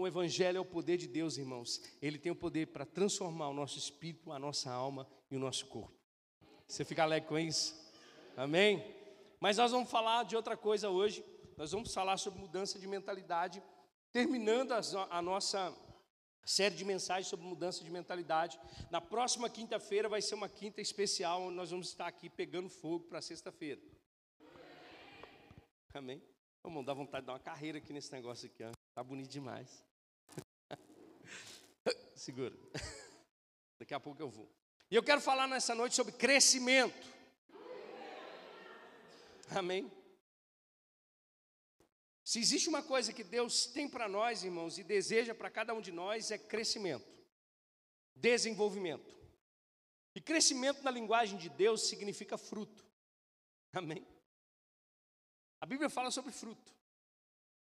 O Evangelho é o poder de Deus, irmãos. Ele tem o poder para transformar o nosso espírito, a nossa alma e o nosso corpo. Você fica alegre com isso? Amém? Mas nós vamos falar de outra coisa hoje. Nós vamos falar sobre mudança de mentalidade, terminando a nossa série de mensagens sobre mudança de mentalidade. Na próxima quinta-feira vai ser uma quinta especial, onde nós vamos estar aqui pegando fogo para sexta-feira. Amém? Vamos dar vontade de dar uma carreira aqui nesse negócio aqui, ó. Tá bonito demais. Segura. Daqui a pouco eu vou. E eu quero falar nessa noite sobre crescimento. Amém? Se existe uma coisa que Deus tem para nós, irmãos, e deseja para cada um de nós, é crescimento, desenvolvimento. E crescimento na linguagem de Deus significa fruto. Amém? A Bíblia fala sobre fruto.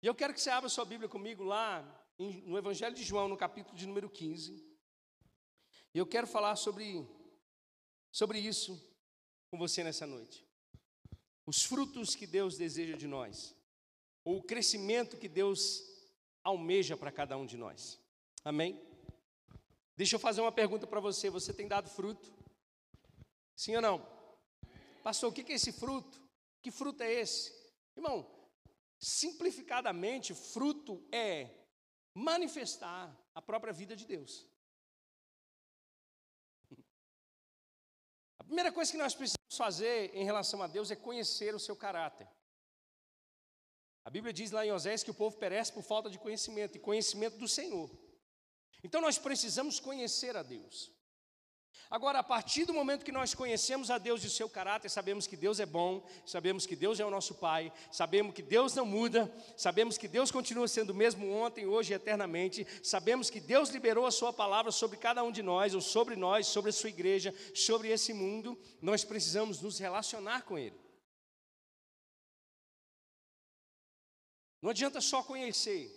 E eu quero que você abra sua Bíblia comigo lá no Evangelho de João, no capítulo de número 15. E eu quero falar sobre, sobre isso com você nessa noite. Os frutos que Deus deseja de nós, ou o crescimento que Deus almeja para cada um de nós. Amém? Deixa eu fazer uma pergunta para você: você tem dado fruto? Sim ou não? Pastor, o que é esse fruto? Que fruto é esse? Irmão, simplificadamente, fruto é manifestar a própria vida de Deus. A primeira coisa que nós precisamos fazer em relação a Deus é conhecer o seu caráter. A Bíblia diz lá em Osés que o povo perece por falta de conhecimento, e conhecimento do Senhor. Então nós precisamos conhecer a Deus. Agora, a partir do momento que nós conhecemos a Deus e o seu caráter, sabemos que Deus é bom, sabemos que Deus é o nosso Pai, sabemos que Deus não muda, sabemos que Deus continua sendo o mesmo ontem, hoje e eternamente, sabemos que Deus liberou a Sua palavra sobre cada um de nós, ou sobre nós, sobre a Sua igreja, sobre esse mundo, nós precisamos nos relacionar com Ele. Não adianta só conhecer.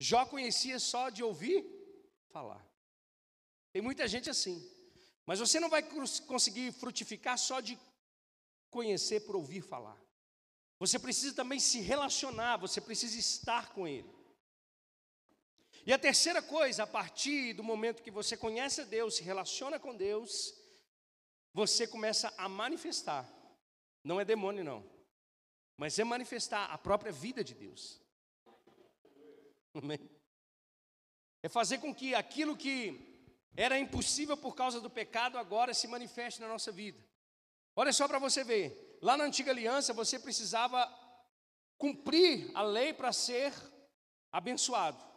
Jó conhecia só de ouvir falar. Tem muita gente assim. Mas você não vai conseguir frutificar só de conhecer por ouvir falar. Você precisa também se relacionar, você precisa estar com Ele. E a terceira coisa, a partir do momento que você conhece a Deus, se relaciona com Deus, você começa a manifestar. Não é demônio, não. Mas é manifestar a própria vida de Deus. Amém? É fazer com que aquilo que era impossível por causa do pecado agora se manifeste na nossa vida. Olha só para você ver. Lá na antiga aliança você precisava cumprir a lei para ser abençoado.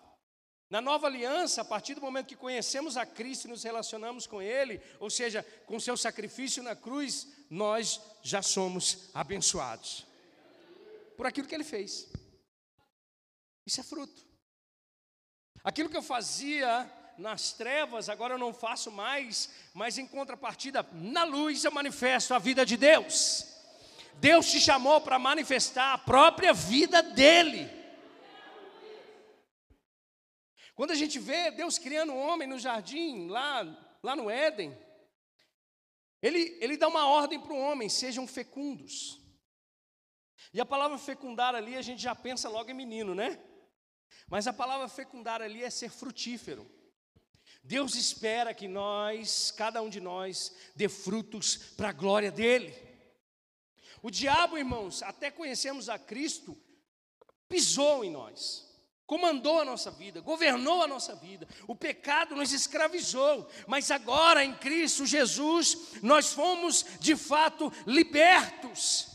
Na nova aliança, a partir do momento que conhecemos a Cristo e nos relacionamos com Ele, ou seja, com seu sacrifício na cruz, nós já somos abençoados por aquilo que Ele fez. Isso é fruto. Aquilo que eu fazia nas trevas, agora eu não faço mais, mas em contrapartida, na luz eu manifesto a vida de Deus. Deus te chamou para manifestar a própria vida dele. Quando a gente vê Deus criando o um homem no jardim, lá, lá no Éden, ele, ele dá uma ordem para o homem: sejam fecundos. E a palavra fecundar ali, a gente já pensa logo em menino, né? Mas a palavra fecundar ali é ser frutífero. Deus espera que nós, cada um de nós, dê frutos para a glória dEle. O diabo, irmãos, até conhecemos a Cristo, pisou em nós, comandou a nossa vida, governou a nossa vida, o pecado nos escravizou, mas agora em Cristo Jesus, nós fomos de fato libertos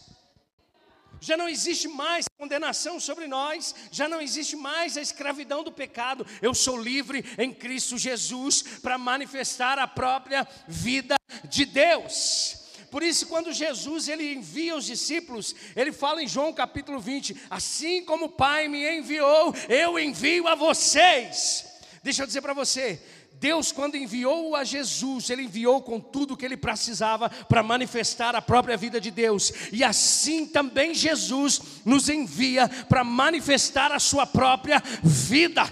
já não existe mais condenação sobre nós, já não existe mais a escravidão do pecado. Eu sou livre em Cristo Jesus para manifestar a própria vida de Deus. Por isso, quando Jesus ele envia os discípulos, ele fala em João capítulo 20: Assim como o Pai me enviou, eu envio a vocês. Deixa eu dizer para você, Deus, quando enviou a Jesus, Ele enviou com tudo o que Ele precisava para manifestar a própria vida de Deus, e assim também Jesus nos envia para manifestar a Sua própria vida.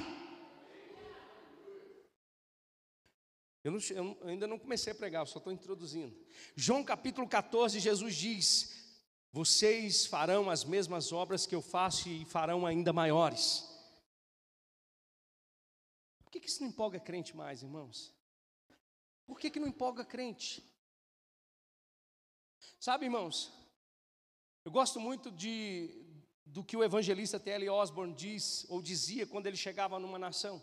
Eu, não, eu, ainda não comecei a pregar, eu só estou introduzindo. João capítulo 14, Jesus diz: vocês farão as mesmas obras que eu faço e farão ainda maiores. Que, que isso não empolga crente mais, irmãos? Por que, que não empolga crente? Sabe, irmãos, eu gosto muito de, do que o evangelista T.L. Osborne diz, ou dizia, quando ele chegava numa nação.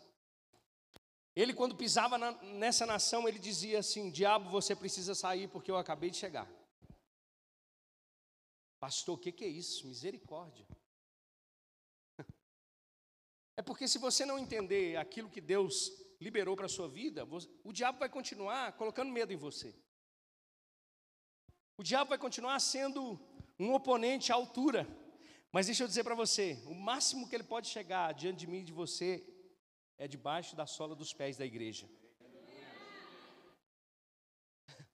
Ele, quando pisava na, nessa nação, ele dizia assim: Diabo, você precisa sair porque eu acabei de chegar. Pastor, o que, que é isso? Misericórdia. É porque se você não entender aquilo que Deus liberou para a sua vida, o diabo vai continuar colocando medo em você. O diabo vai continuar sendo um oponente à altura. Mas deixa eu dizer para você: o máximo que ele pode chegar diante de mim e de você é debaixo da sola dos pés da igreja.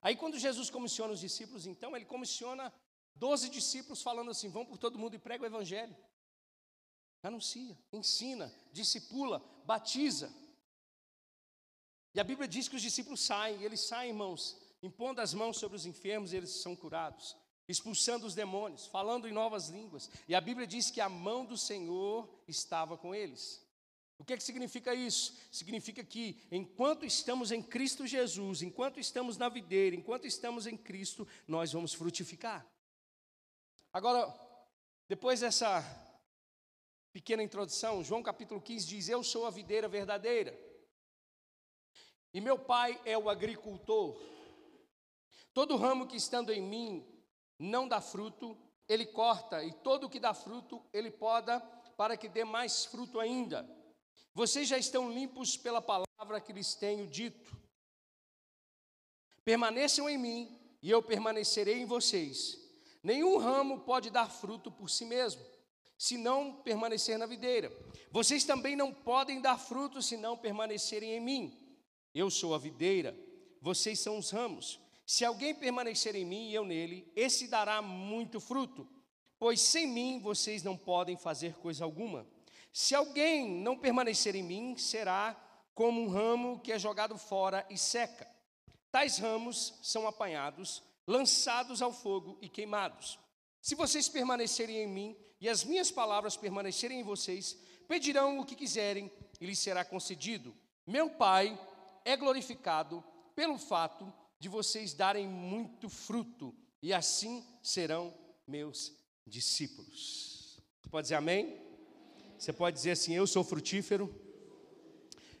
Aí, quando Jesus comissiona os discípulos, então, ele comissiona doze discípulos falando assim: vão por todo mundo e prega o evangelho. Anuncia, ensina, discipula, batiza. E a Bíblia diz que os discípulos saem, e eles saem, irmãos, impondo as mãos sobre os enfermos, e eles são curados expulsando os demônios, falando em novas línguas. E a Bíblia diz que a mão do Senhor estava com eles. O que, é que significa isso? Significa que enquanto estamos em Cristo Jesus, enquanto estamos na videira, enquanto estamos em Cristo, nós vamos frutificar. Agora, depois dessa pequena introdução, João capítulo 15 diz: Eu sou a videira verdadeira, e meu pai é o agricultor. Todo ramo que estando em mim não dá fruto, ele corta, e todo o que dá fruto, ele poda, para que dê mais fruto ainda. Vocês já estão limpos pela palavra que lhes tenho dito. Permaneçam em mim, e eu permanecerei em vocês. Nenhum ramo pode dar fruto por si mesmo, se não permanecer na videira. Vocês também não podem dar fruto se não permanecerem em mim. Eu sou a videira, vocês são os ramos. Se alguém permanecer em mim e eu nele, esse dará muito fruto, pois sem mim vocês não podem fazer coisa alguma. Se alguém não permanecer em mim, será como um ramo que é jogado fora e seca. Tais ramos são apanhados, lançados ao fogo e queimados. Se vocês permanecerem em mim e as minhas palavras permanecerem em vocês, pedirão o que quiserem e lhes será concedido. Meu Pai é glorificado pelo fato de vocês darem muito fruto, e assim serão meus discípulos. Você pode dizer amém? Você pode dizer assim: Eu sou frutífero.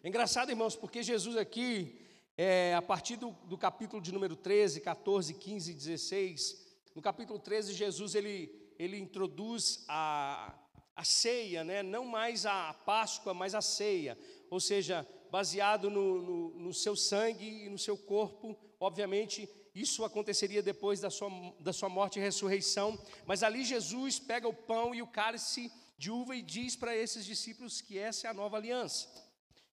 É engraçado, irmãos, porque Jesus aqui, é, a partir do, do, capítulo de número 13, 14, 15 e 16, no capítulo 13, Jesus ele, ele introduz a, a ceia, né? não mais a Páscoa, mas a ceia, ou seja, baseado no, no, no seu sangue e no seu corpo obviamente, isso aconteceria depois da sua, da sua morte e ressurreição, mas ali Jesus pega o pão e o cálice de uva e diz para esses discípulos que essa é a nova aliança.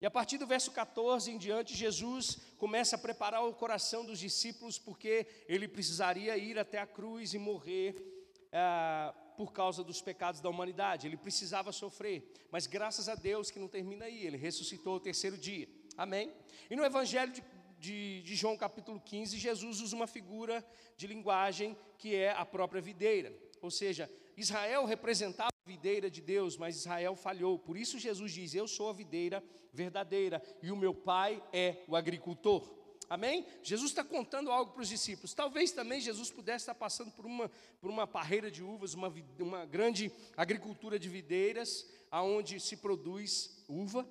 E a partir do verso 14 em diante, Jesus começa a preparar o coração dos discípulos, porque ele precisaria ir até a cruz e morrer ah, por causa dos pecados da humanidade. Ele precisava sofrer, mas graças a Deus que não termina aí, ele ressuscitou o terceiro dia. Amém? E no Evangelho de de, de João capítulo 15, Jesus usa uma figura de linguagem que é a própria videira. Ou seja, Israel representava videira de Deus, mas Israel falhou. Por isso Jesus diz: Eu sou a videira verdadeira e o meu pai é o agricultor. Amém? Jesus está contando algo para os discípulos. Talvez também Jesus pudesse estar passando por uma, por uma parreira de uvas, uma, uma grande agricultura de videiras, aonde se produz uva.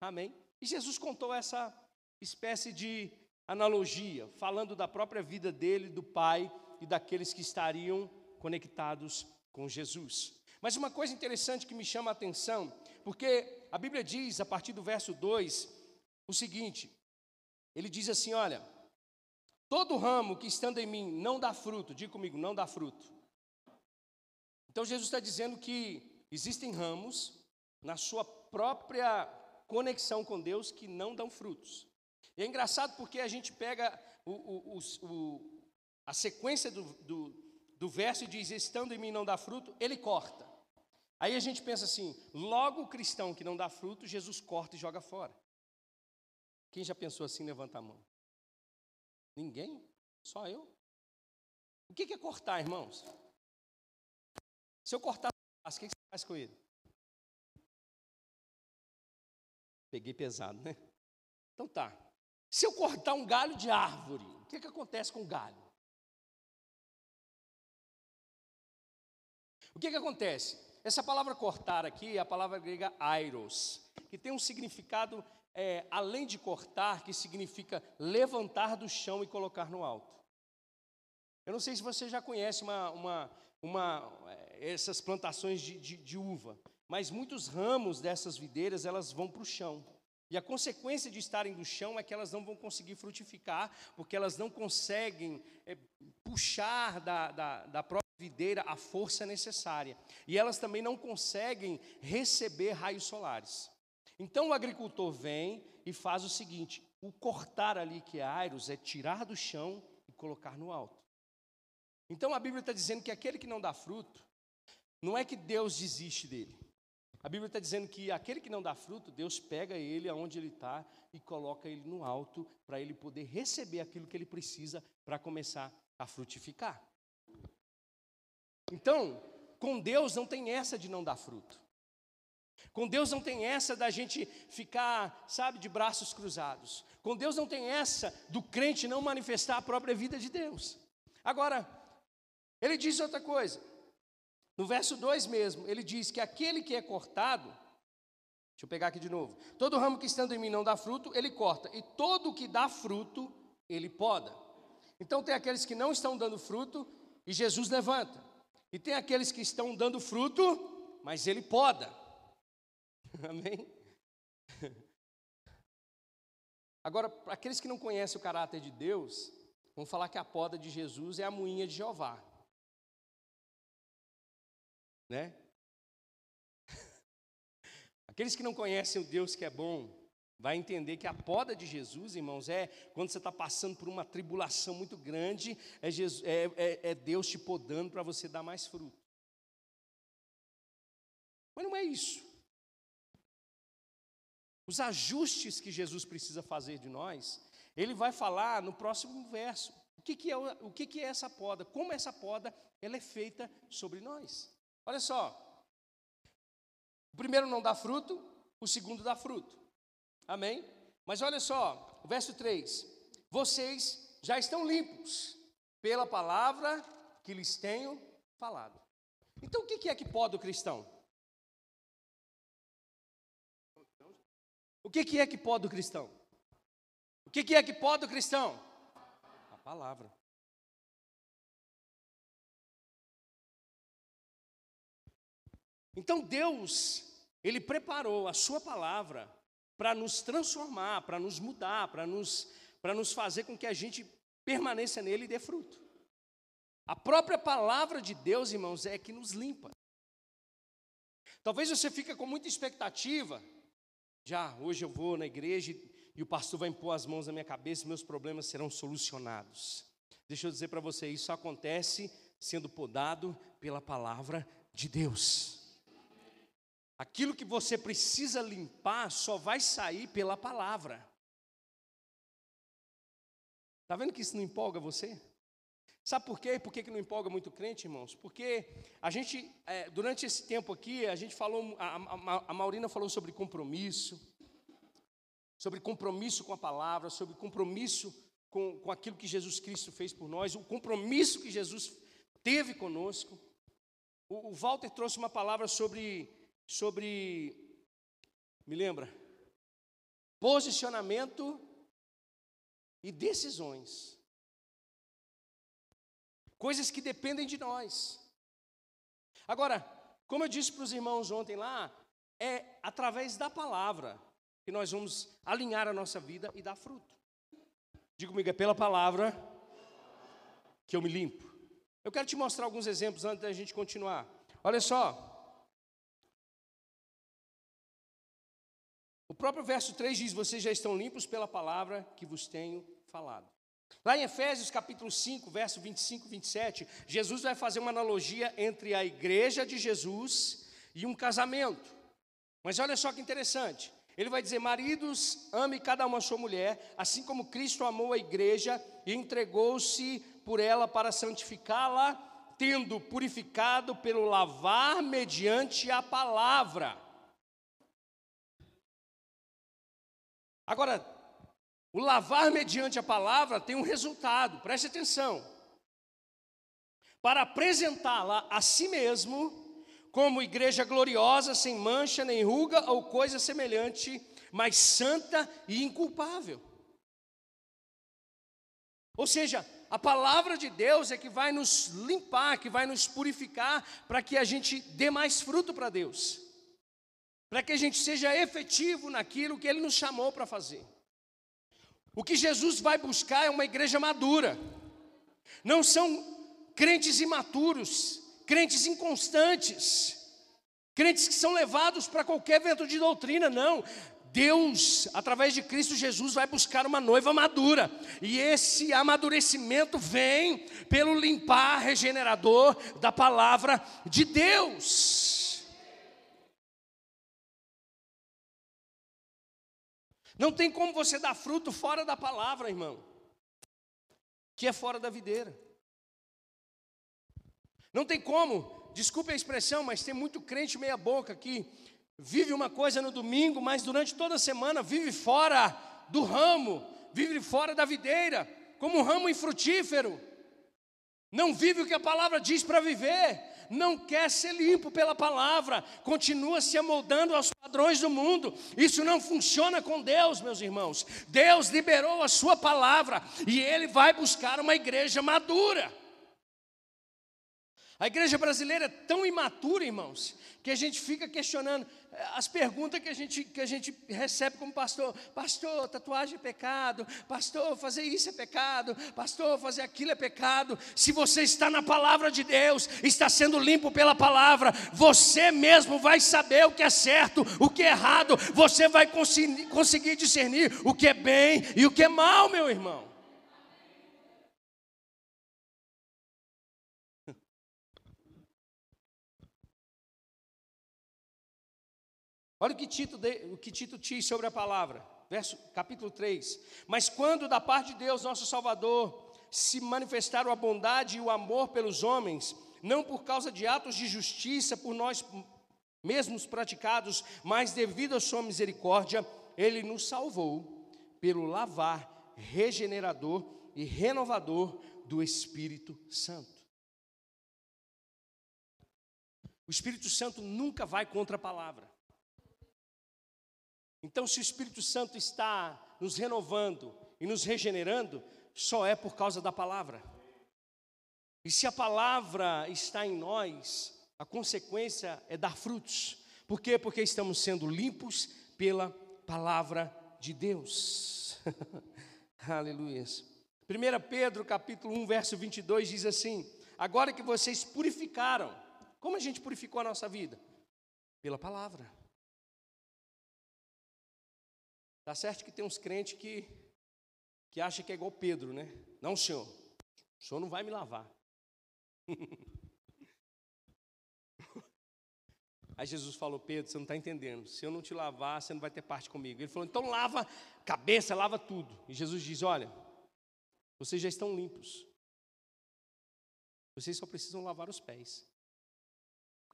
Amém? E Jesus contou essa, espécie de analogia, falando da própria vida dele, do Pai e daqueles que estariam conectados com Jesus. Mas uma coisa interessante que me chama a atenção, porque a Bíblia diz, a partir do verso 2, o seguinte: ele diz assim: Olha, todo ramo que estando em mim não dá fruto, diga comigo, não dá fruto. Então Jesus está dizendo que existem ramos na sua própria conexão com Deus que não dão frutos. E é engraçado porque a gente pega o, o, o, a sequência do, do, do verso diz: Estando em mim não dá fruto, ele corta. Aí a gente pensa assim: logo o cristão que não dá fruto, Jesus corta e joga fora. Quem já pensou assim, levanta a mão. Ninguém? Só eu? O que é cortar, irmãos? Se eu cortar o que você faz com ele? Peguei pesado, né? Então tá. Se eu cortar um galho de árvore, o que, que acontece com o galho? O que, que acontece? Essa palavra cortar aqui é a palavra grega airos, que tem um significado, é, além de cortar, que significa levantar do chão e colocar no alto. Eu não sei se você já conhece uma, uma, uma é, essas plantações de, de, de uva, mas muitos ramos dessas videiras elas vão para o chão. E a consequência de estarem do chão é que elas não vão conseguir frutificar, porque elas não conseguem é, puxar da, da, da própria videira a força necessária. E elas também não conseguem receber raios solares. Então o agricultor vem e faz o seguinte: o cortar ali, que é airos, é tirar do chão e colocar no alto. Então a Bíblia está dizendo que aquele que não dá fruto, não é que Deus desiste dele. A Bíblia está dizendo que aquele que não dá fruto, Deus pega ele aonde ele está e coloca ele no alto para ele poder receber aquilo que ele precisa para começar a frutificar. Então, com Deus não tem essa de não dar fruto. Com Deus não tem essa da gente ficar, sabe, de braços cruzados. Com Deus não tem essa do crente não manifestar a própria vida de Deus. Agora, ele diz outra coisa. No verso 2 mesmo, ele diz que aquele que é cortado, deixa eu pegar aqui de novo. Todo ramo que estando em mim não dá fruto, ele corta, e todo que dá fruto, ele poda. Então tem aqueles que não estão dando fruto e Jesus levanta. E tem aqueles que estão dando fruto, mas ele poda. Amém? Agora, para aqueles que não conhecem o caráter de Deus, vão falar que a poda de Jesus é a moinha de Jeová né? Aqueles que não conhecem o Deus que é bom, vai entender que a poda de Jesus, irmãos, é quando você está passando por uma tribulação muito grande, é, Jesus, é, é, é Deus te podando para você dar mais fruto. Mas não é isso. Os ajustes que Jesus precisa fazer de nós, ele vai falar no próximo verso. O que, que é, o que, que é essa poda? Como essa poda ela é feita sobre nós? Olha só. O primeiro não dá fruto, o segundo dá fruto. Amém? Mas olha só, o verso 3: Vocês já estão limpos pela palavra que lhes tenho falado. Então o que é que pode o cristão? O que é que pode o cristão? O que é que pode o cristão? A palavra. Então Deus, Ele preparou a Sua palavra para nos transformar, para nos mudar, para nos, nos fazer com que a gente permaneça nele e dê fruto. A própria palavra de Deus, irmãos, é que nos limpa. Talvez você fique com muita expectativa. Já, hoje eu vou na igreja e o pastor vai impor as mãos na minha cabeça e meus problemas serão solucionados. Deixa eu dizer para você, isso acontece sendo podado pela palavra de Deus. Aquilo que você precisa limpar só vai sair pela palavra. Está vendo que isso não empolga você? Sabe por quê? Por que, que não empolga muito crente, irmãos? Porque a gente, é, durante esse tempo aqui, a gente falou, a, a, a Maurina falou sobre compromisso, sobre compromisso com a palavra, sobre compromisso com, com aquilo que Jesus Cristo fez por nós, o compromisso que Jesus teve conosco. O, o Walter trouxe uma palavra sobre sobre, me lembra? Posicionamento e decisões. Coisas que dependem de nós. Agora, como eu disse para os irmãos ontem lá, é através da palavra que nós vamos alinhar a nossa vida e dar fruto. Diga comigo, é pela palavra que eu me limpo. Eu quero te mostrar alguns exemplos antes da gente continuar. Olha só, O próprio verso 3 diz: Vocês já estão limpos pela palavra que vos tenho falado. Lá em Efésios capítulo 5, verso 25 e 27, Jesus vai fazer uma analogia entre a igreja de Jesus e um casamento. Mas olha só que interessante. Ele vai dizer: Maridos, ame cada uma a sua mulher, assim como Cristo amou a igreja e entregou-se por ela para santificá-la, tendo purificado pelo lavar mediante a palavra. Agora, o lavar mediante a palavra tem um resultado, preste atenção. Para apresentá-la a si mesmo como igreja gloriosa, sem mancha nem ruga ou coisa semelhante, mas santa e inculpável. Ou seja, a palavra de Deus é que vai nos limpar, que vai nos purificar, para que a gente dê mais fruto para Deus, para que a gente seja efetivo naquilo que Ele nos chamou para fazer. O que Jesus vai buscar é uma igreja madura, não são crentes imaturos, crentes inconstantes, crentes que são levados para qualquer vento de doutrina, não. Deus, através de Cristo Jesus, vai buscar uma noiva madura, e esse amadurecimento vem pelo limpar regenerador da palavra de Deus. Não tem como você dar fruto fora da palavra, irmão, que é fora da videira. Não tem como, desculpe a expressão, mas tem muito crente meia-boca que vive uma coisa no domingo, mas durante toda a semana vive fora do ramo, vive fora da videira, como um ramo infrutífero. Não vive o que a palavra diz para viver, não quer ser limpo pela palavra, continua se amoldando aos padrões do mundo. Isso não funciona com Deus, meus irmãos. Deus liberou a sua palavra e ele vai buscar uma igreja madura. A igreja brasileira é tão imatura, irmãos, que a gente fica questionando eh, as perguntas que a gente, que a gente recebe como pastor: Pastor, tatuagem é pecado, pastor, fazer isso é pecado, pastor, fazer aquilo é pecado. Se você está na palavra de Deus, está sendo limpo pela palavra, você mesmo vai saber o que é certo, o que é errado, você vai conseguir discernir o que é bem e o que é mal, meu irmão. Olha o que Tito, de, o que Tito diz sobre a palavra, verso, capítulo 3. Mas quando da parte de Deus, nosso Salvador, se manifestaram a bondade e o amor pelos homens, não por causa de atos de justiça por nós mesmos praticados, mas devido à sua misericórdia, ele nos salvou pelo lavar regenerador e renovador do Espírito Santo. O Espírito Santo nunca vai contra a palavra. Então, se o Espírito Santo está nos renovando e nos regenerando, só é por causa da palavra. E se a palavra está em nós, a consequência é dar frutos. Por quê? Porque estamos sendo limpos pela palavra de Deus. Aleluia. 1 Pedro capítulo 1, verso 22 diz assim: Agora que vocês purificaram, como a gente purificou a nossa vida? Pela palavra. Tá certo que tem uns crentes que, que acham que é igual Pedro, né? Não, senhor, o senhor não vai me lavar. Aí Jesus falou, Pedro, você não está entendendo. Se eu não te lavar, você não vai ter parte comigo. Ele falou, então lava cabeça, lava tudo. E Jesus diz: Olha, vocês já estão limpos. Vocês só precisam lavar os pés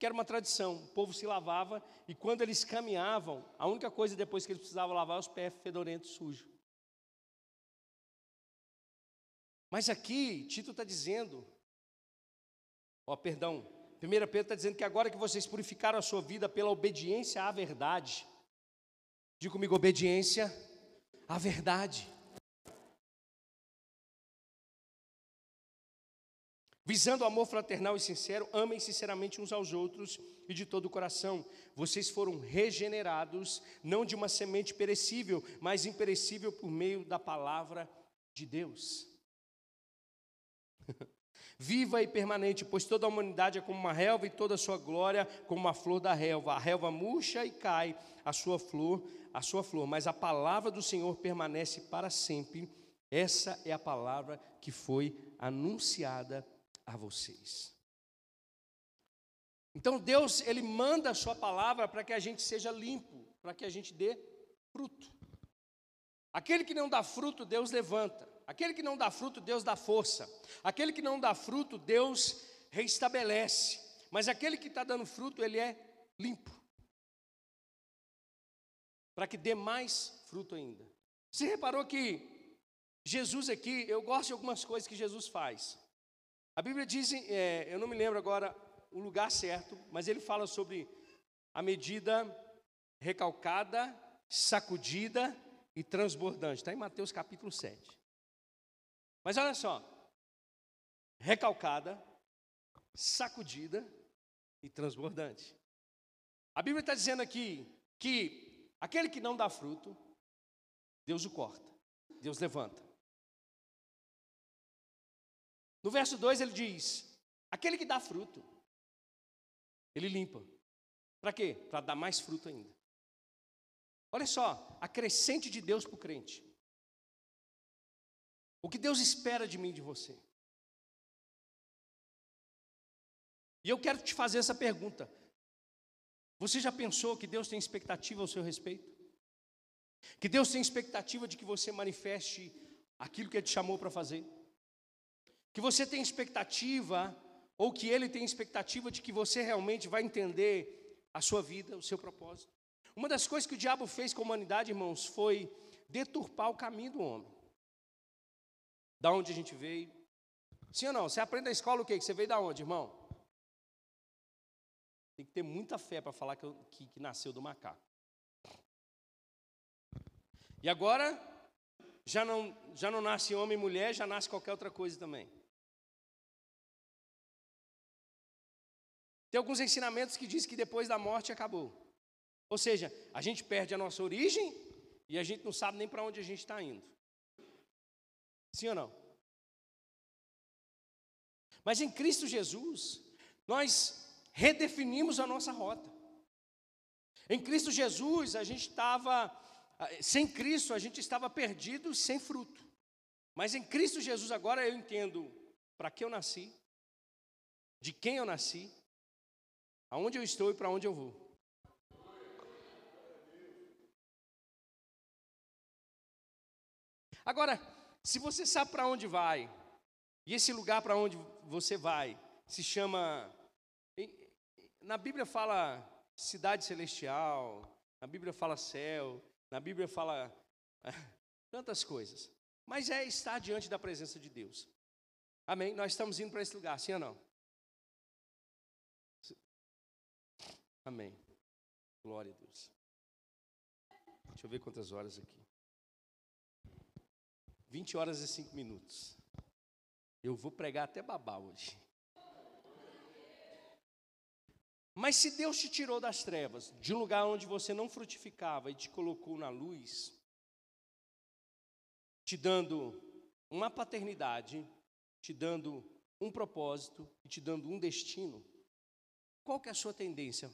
que era uma tradição. O povo se lavava e quando eles caminhavam, a única coisa depois que eles precisavam lavar os pés fedorentos, sujos. Mas aqui, Tito está dizendo, ó, perdão, 1 Pedro está dizendo que agora que vocês purificaram a sua vida pela obediência à verdade, diga comigo, obediência à verdade. Visando o amor fraternal e sincero, amem sinceramente uns aos outros e de todo o coração. Vocês foram regenerados, não de uma semente perecível, mas imperecível por meio da palavra de Deus. Viva e permanente, pois toda a humanidade é como uma relva e toda a sua glória como uma flor da relva. A relva murcha e cai a sua flor, a sua flor, mas a palavra do Senhor permanece para sempre. Essa é a palavra que foi anunciada a vocês. Então Deus, ele manda a sua palavra para que a gente seja limpo, para que a gente dê fruto. Aquele que não dá fruto, Deus levanta. Aquele que não dá fruto, Deus dá força. Aquele que não dá fruto, Deus reestabelece. Mas aquele que está dando fruto, ele é limpo. Para que dê mais fruto ainda. Você reparou que Jesus aqui, eu gosto de algumas coisas que Jesus faz. A Bíblia diz, é, eu não me lembro agora o lugar certo, mas ele fala sobre a medida recalcada, sacudida e transbordante. Está em Mateus capítulo 7. Mas olha só, recalcada, sacudida e transbordante. A Bíblia está dizendo aqui que aquele que não dá fruto, Deus o corta, Deus levanta. No verso 2 ele diz: aquele que dá fruto, ele limpa. Para quê? Para dar mais fruto ainda. Olha só, a crescente de Deus para o crente. O que Deus espera de mim e de você. E eu quero te fazer essa pergunta. Você já pensou que Deus tem expectativa ao seu respeito? Que Deus tem expectativa de que você manifeste aquilo que Ele te chamou para fazer? Que você tem expectativa, ou que Ele tem expectativa de que você realmente vai entender a sua vida, o seu propósito? Uma das coisas que o diabo fez com a humanidade, irmãos, foi deturpar o caminho do homem. Da onde a gente veio. Sim ou não? Você aprende na escola o quê? Que você veio da onde, irmão? Tem que ter muita fé para falar que, eu, que, que nasceu do macaco. E agora, já não, já não nasce homem e mulher, já nasce qualquer outra coisa também. Tem alguns ensinamentos que diz que depois da morte acabou. Ou seja, a gente perde a nossa origem e a gente não sabe nem para onde a gente está indo. Sim ou não? Mas em Cristo Jesus, nós redefinimos a nossa rota. Em Cristo Jesus, a gente estava, sem Cristo, a gente estava perdido, sem fruto. Mas em Cristo Jesus, agora eu entendo para que eu nasci, de quem eu nasci, aonde eu estou e para onde eu vou. Agora, se você sabe para onde vai, e esse lugar para onde você vai se chama. Na Bíblia fala cidade celestial, na Bíblia fala céu, na Bíblia fala tantas coisas. Mas é estar diante da presença de Deus. Amém? Nós estamos indo para esse lugar, sim ou não? Amém. Glória a Deus. Deixa eu ver quantas horas aqui. 20 horas e 5 minutos. Eu vou pregar até babá hoje. Mas se Deus te tirou das trevas, de um lugar onde você não frutificava e te colocou na luz, te dando uma paternidade, te dando um propósito e te dando um destino, qual que é a sua tendência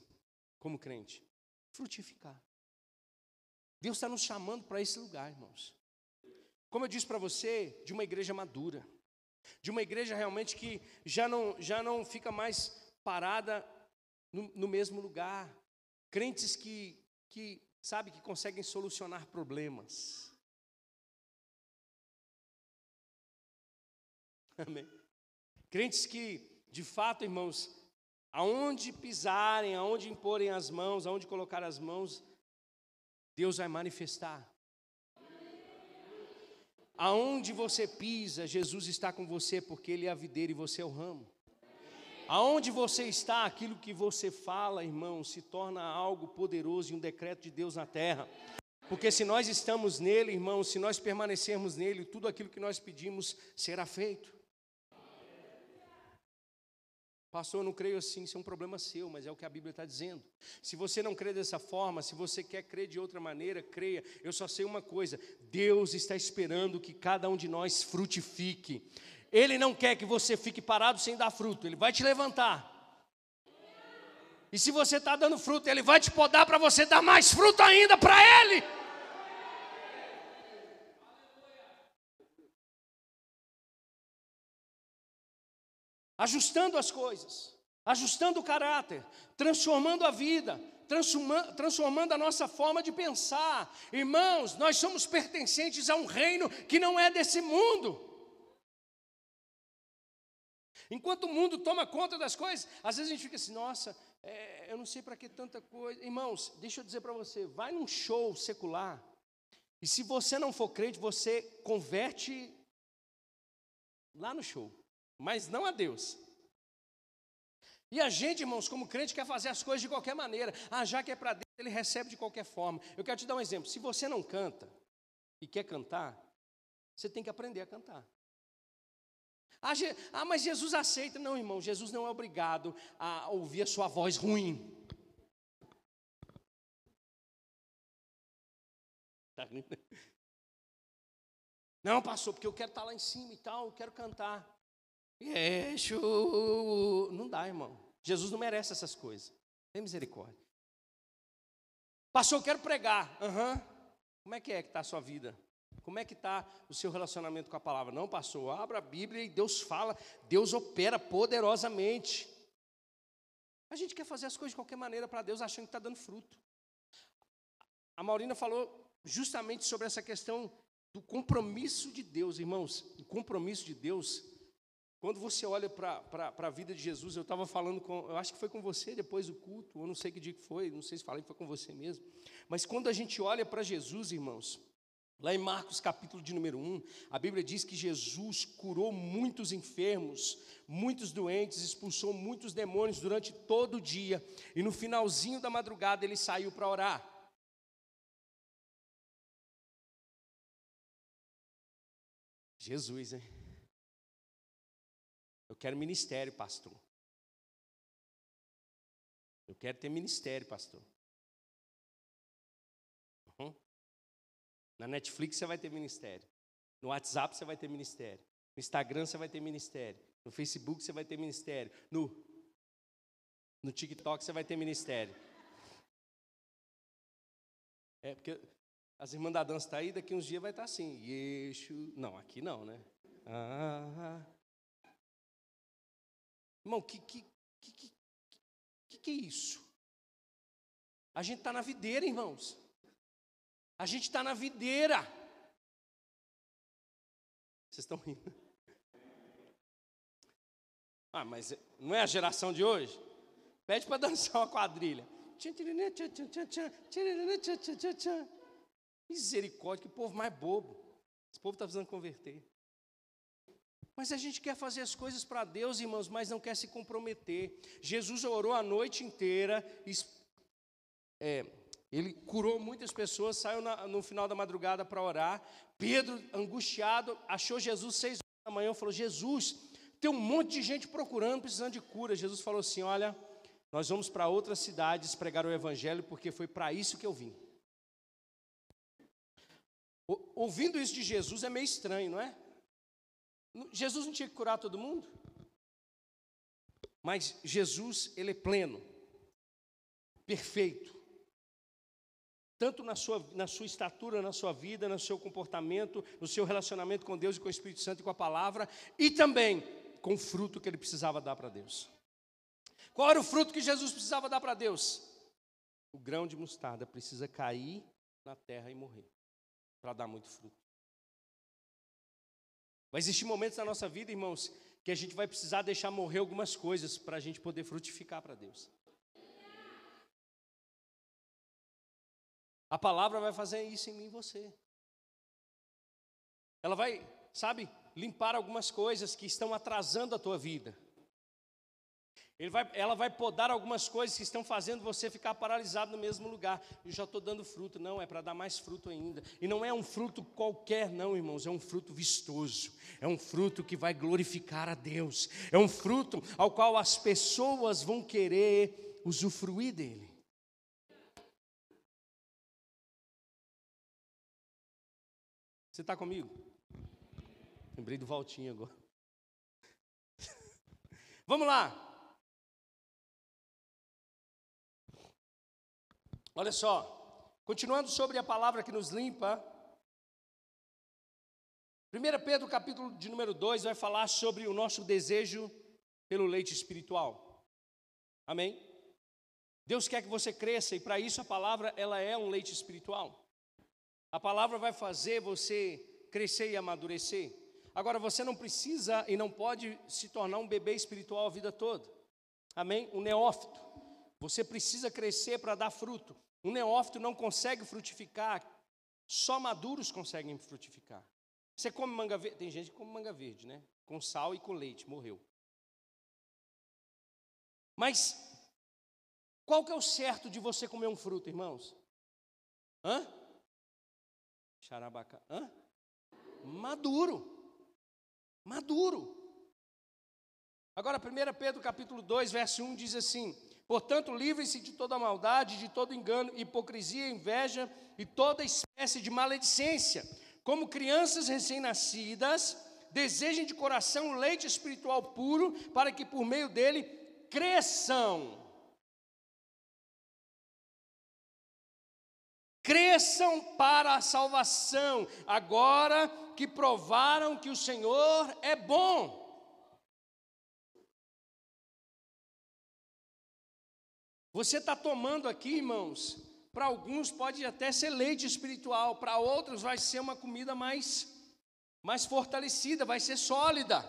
como crente? Frutificar. Deus está nos chamando para esse lugar, irmãos como eu disse para você, de uma igreja madura, de uma igreja realmente que já não, já não fica mais parada no, no mesmo lugar, crentes que, que, sabe, que conseguem solucionar problemas. Amém. Crentes que, de fato, irmãos, aonde pisarem, aonde imporem as mãos, aonde colocar as mãos, Deus vai manifestar. Aonde você pisa, Jesus está com você, porque Ele é a videira e você é o ramo. Aonde você está, aquilo que você fala, irmão, se torna algo poderoso e um decreto de Deus na terra. Porque se nós estamos nele, irmão, se nós permanecermos nele, tudo aquilo que nós pedimos será feito. Pastor, eu não creio assim, isso é um problema seu, mas é o que a Bíblia está dizendo. Se você não crê dessa forma, se você quer crer de outra maneira, creia. Eu só sei uma coisa: Deus está esperando que cada um de nós frutifique. Ele não quer que você fique parado sem dar fruto, Ele vai te levantar. E se você está dando fruto, Ele vai te podar para você dar mais fruto ainda para Ele. Ajustando as coisas, ajustando o caráter, transformando a vida, transformando a nossa forma de pensar. Irmãos, nós somos pertencentes a um reino que não é desse mundo. Enquanto o mundo toma conta das coisas, às vezes a gente fica assim, nossa, é, eu não sei para que tanta coisa. Irmãos, deixa eu dizer para você, vai num show secular, e se você não for crente, você converte lá no show, mas não a Deus. E a gente, irmãos, como crente, quer fazer as coisas de qualquer maneira. Ah, já que é para Deus, ele recebe de qualquer forma. Eu quero te dar um exemplo. Se você não canta e quer cantar, você tem que aprender a cantar. Ah, ah, mas Jesus aceita. Não, irmão, Jesus não é obrigado a ouvir a sua voz ruim. Tá não, pastor, porque eu quero estar lá em cima e tal, eu quero cantar. Yeshu. Não dá, irmão. Jesus não merece essas coisas. Tem misericórdia. Pastor, quero pregar. Uhum. Como é que é que está a sua vida? Como é que está o seu relacionamento com a palavra? Não, pastor, abra a Bíblia e Deus fala, Deus opera poderosamente. A gente quer fazer as coisas de qualquer maneira para Deus, achando que está dando fruto. A Maurina falou justamente sobre essa questão do compromisso de Deus, irmãos. O compromisso de Deus quando você olha para a vida de Jesus, eu estava falando com, eu acho que foi com você depois do culto, eu não sei que dia que foi, não sei se falei que foi com você mesmo, mas quando a gente olha para Jesus, irmãos, lá em Marcos capítulo de número 1, a Bíblia diz que Jesus curou muitos enfermos, muitos doentes, expulsou muitos demônios durante todo o dia, e no finalzinho da madrugada ele saiu para orar. Jesus, hein? Eu quero ministério, pastor. Eu quero ter ministério, pastor. Uhum. Na Netflix você vai ter ministério. No WhatsApp você vai ter ministério. No Instagram você vai ter ministério. No Facebook você vai ter ministério. No, no TikTok você vai ter ministério. É porque as irmãs da dança estão tá aí, daqui uns dias vai estar tá assim. Yeshu. Não, aqui não, né? Ah, Irmão, que que, que, que, que, é isso? A gente está na videira, irmãos. A gente está na videira. Vocês estão rindo? Ah, mas não é a geração de hoje? Pede para dançar uma quadrilha. Misericórdia, que povo mais bobo. Esse povo está precisando converter. Mas a gente quer fazer as coisas para Deus, irmãos, mas não quer se comprometer. Jesus orou a noite inteira, é, ele curou muitas pessoas, saiu na, no final da madrugada para orar. Pedro, angustiado, achou Jesus seis horas da manhã, falou: Jesus, tem um monte de gente procurando, precisando de cura. Jesus falou assim: Olha, nós vamos para outras cidades pregar o Evangelho, porque foi para isso que eu vim. Ouvindo isso de Jesus é meio estranho, não é? Jesus não tinha que curar todo mundo? Mas Jesus, ele é pleno, perfeito. Tanto na sua, na sua estatura, na sua vida, no seu comportamento, no seu relacionamento com Deus e com o Espírito Santo e com a palavra, e também com o fruto que ele precisava dar para Deus. Qual era o fruto que Jesus precisava dar para Deus? O grão de mostarda precisa cair na terra e morrer, para dar muito fruto. Vai existir momentos na nossa vida, irmãos, que a gente vai precisar deixar morrer algumas coisas para a gente poder frutificar para Deus. A palavra vai fazer isso em mim e você. Ela vai, sabe, limpar algumas coisas que estão atrasando a tua vida. Vai, ela vai podar algumas coisas que estão fazendo você ficar paralisado no mesmo lugar. Eu já estou dando fruto. Não, é para dar mais fruto ainda. E não é um fruto qualquer, não, irmãos. É um fruto vistoso. É um fruto que vai glorificar a Deus. É um fruto ao qual as pessoas vão querer usufruir dele. Você está comigo? Lembrei do Valtinho agora. Vamos lá. Olha só, continuando sobre a palavra que nos limpa, 1 Pedro capítulo de número 2 vai falar sobre o nosso desejo pelo leite espiritual. Amém? Deus quer que você cresça e para isso a palavra ela é um leite espiritual. A palavra vai fazer você crescer e amadurecer. Agora você não precisa e não pode se tornar um bebê espiritual a vida toda. Amém? Um neófito. Você precisa crescer para dar fruto. Um neófito não consegue frutificar, só maduros conseguem frutificar. Você come manga verde, tem gente que come manga verde, né? Com sal e com leite, morreu. Mas qual que é o certo de você comer um fruto, irmãos? Hã? Xarabacá. Hã? Maduro. Maduro. Agora, 1 Pedro capítulo 2, verso 1 diz assim: Portanto, livrem-se de toda maldade, de todo engano, hipocrisia, inveja e toda espécie de maledicência. Como crianças recém-nascidas, desejem de coração o leite espiritual puro, para que por meio dele cresçam cresçam para a salvação, agora que provaram que o Senhor é bom. Você está tomando aqui, irmãos, para alguns pode até ser leite espiritual, para outros vai ser uma comida mais, mais fortalecida, vai ser sólida.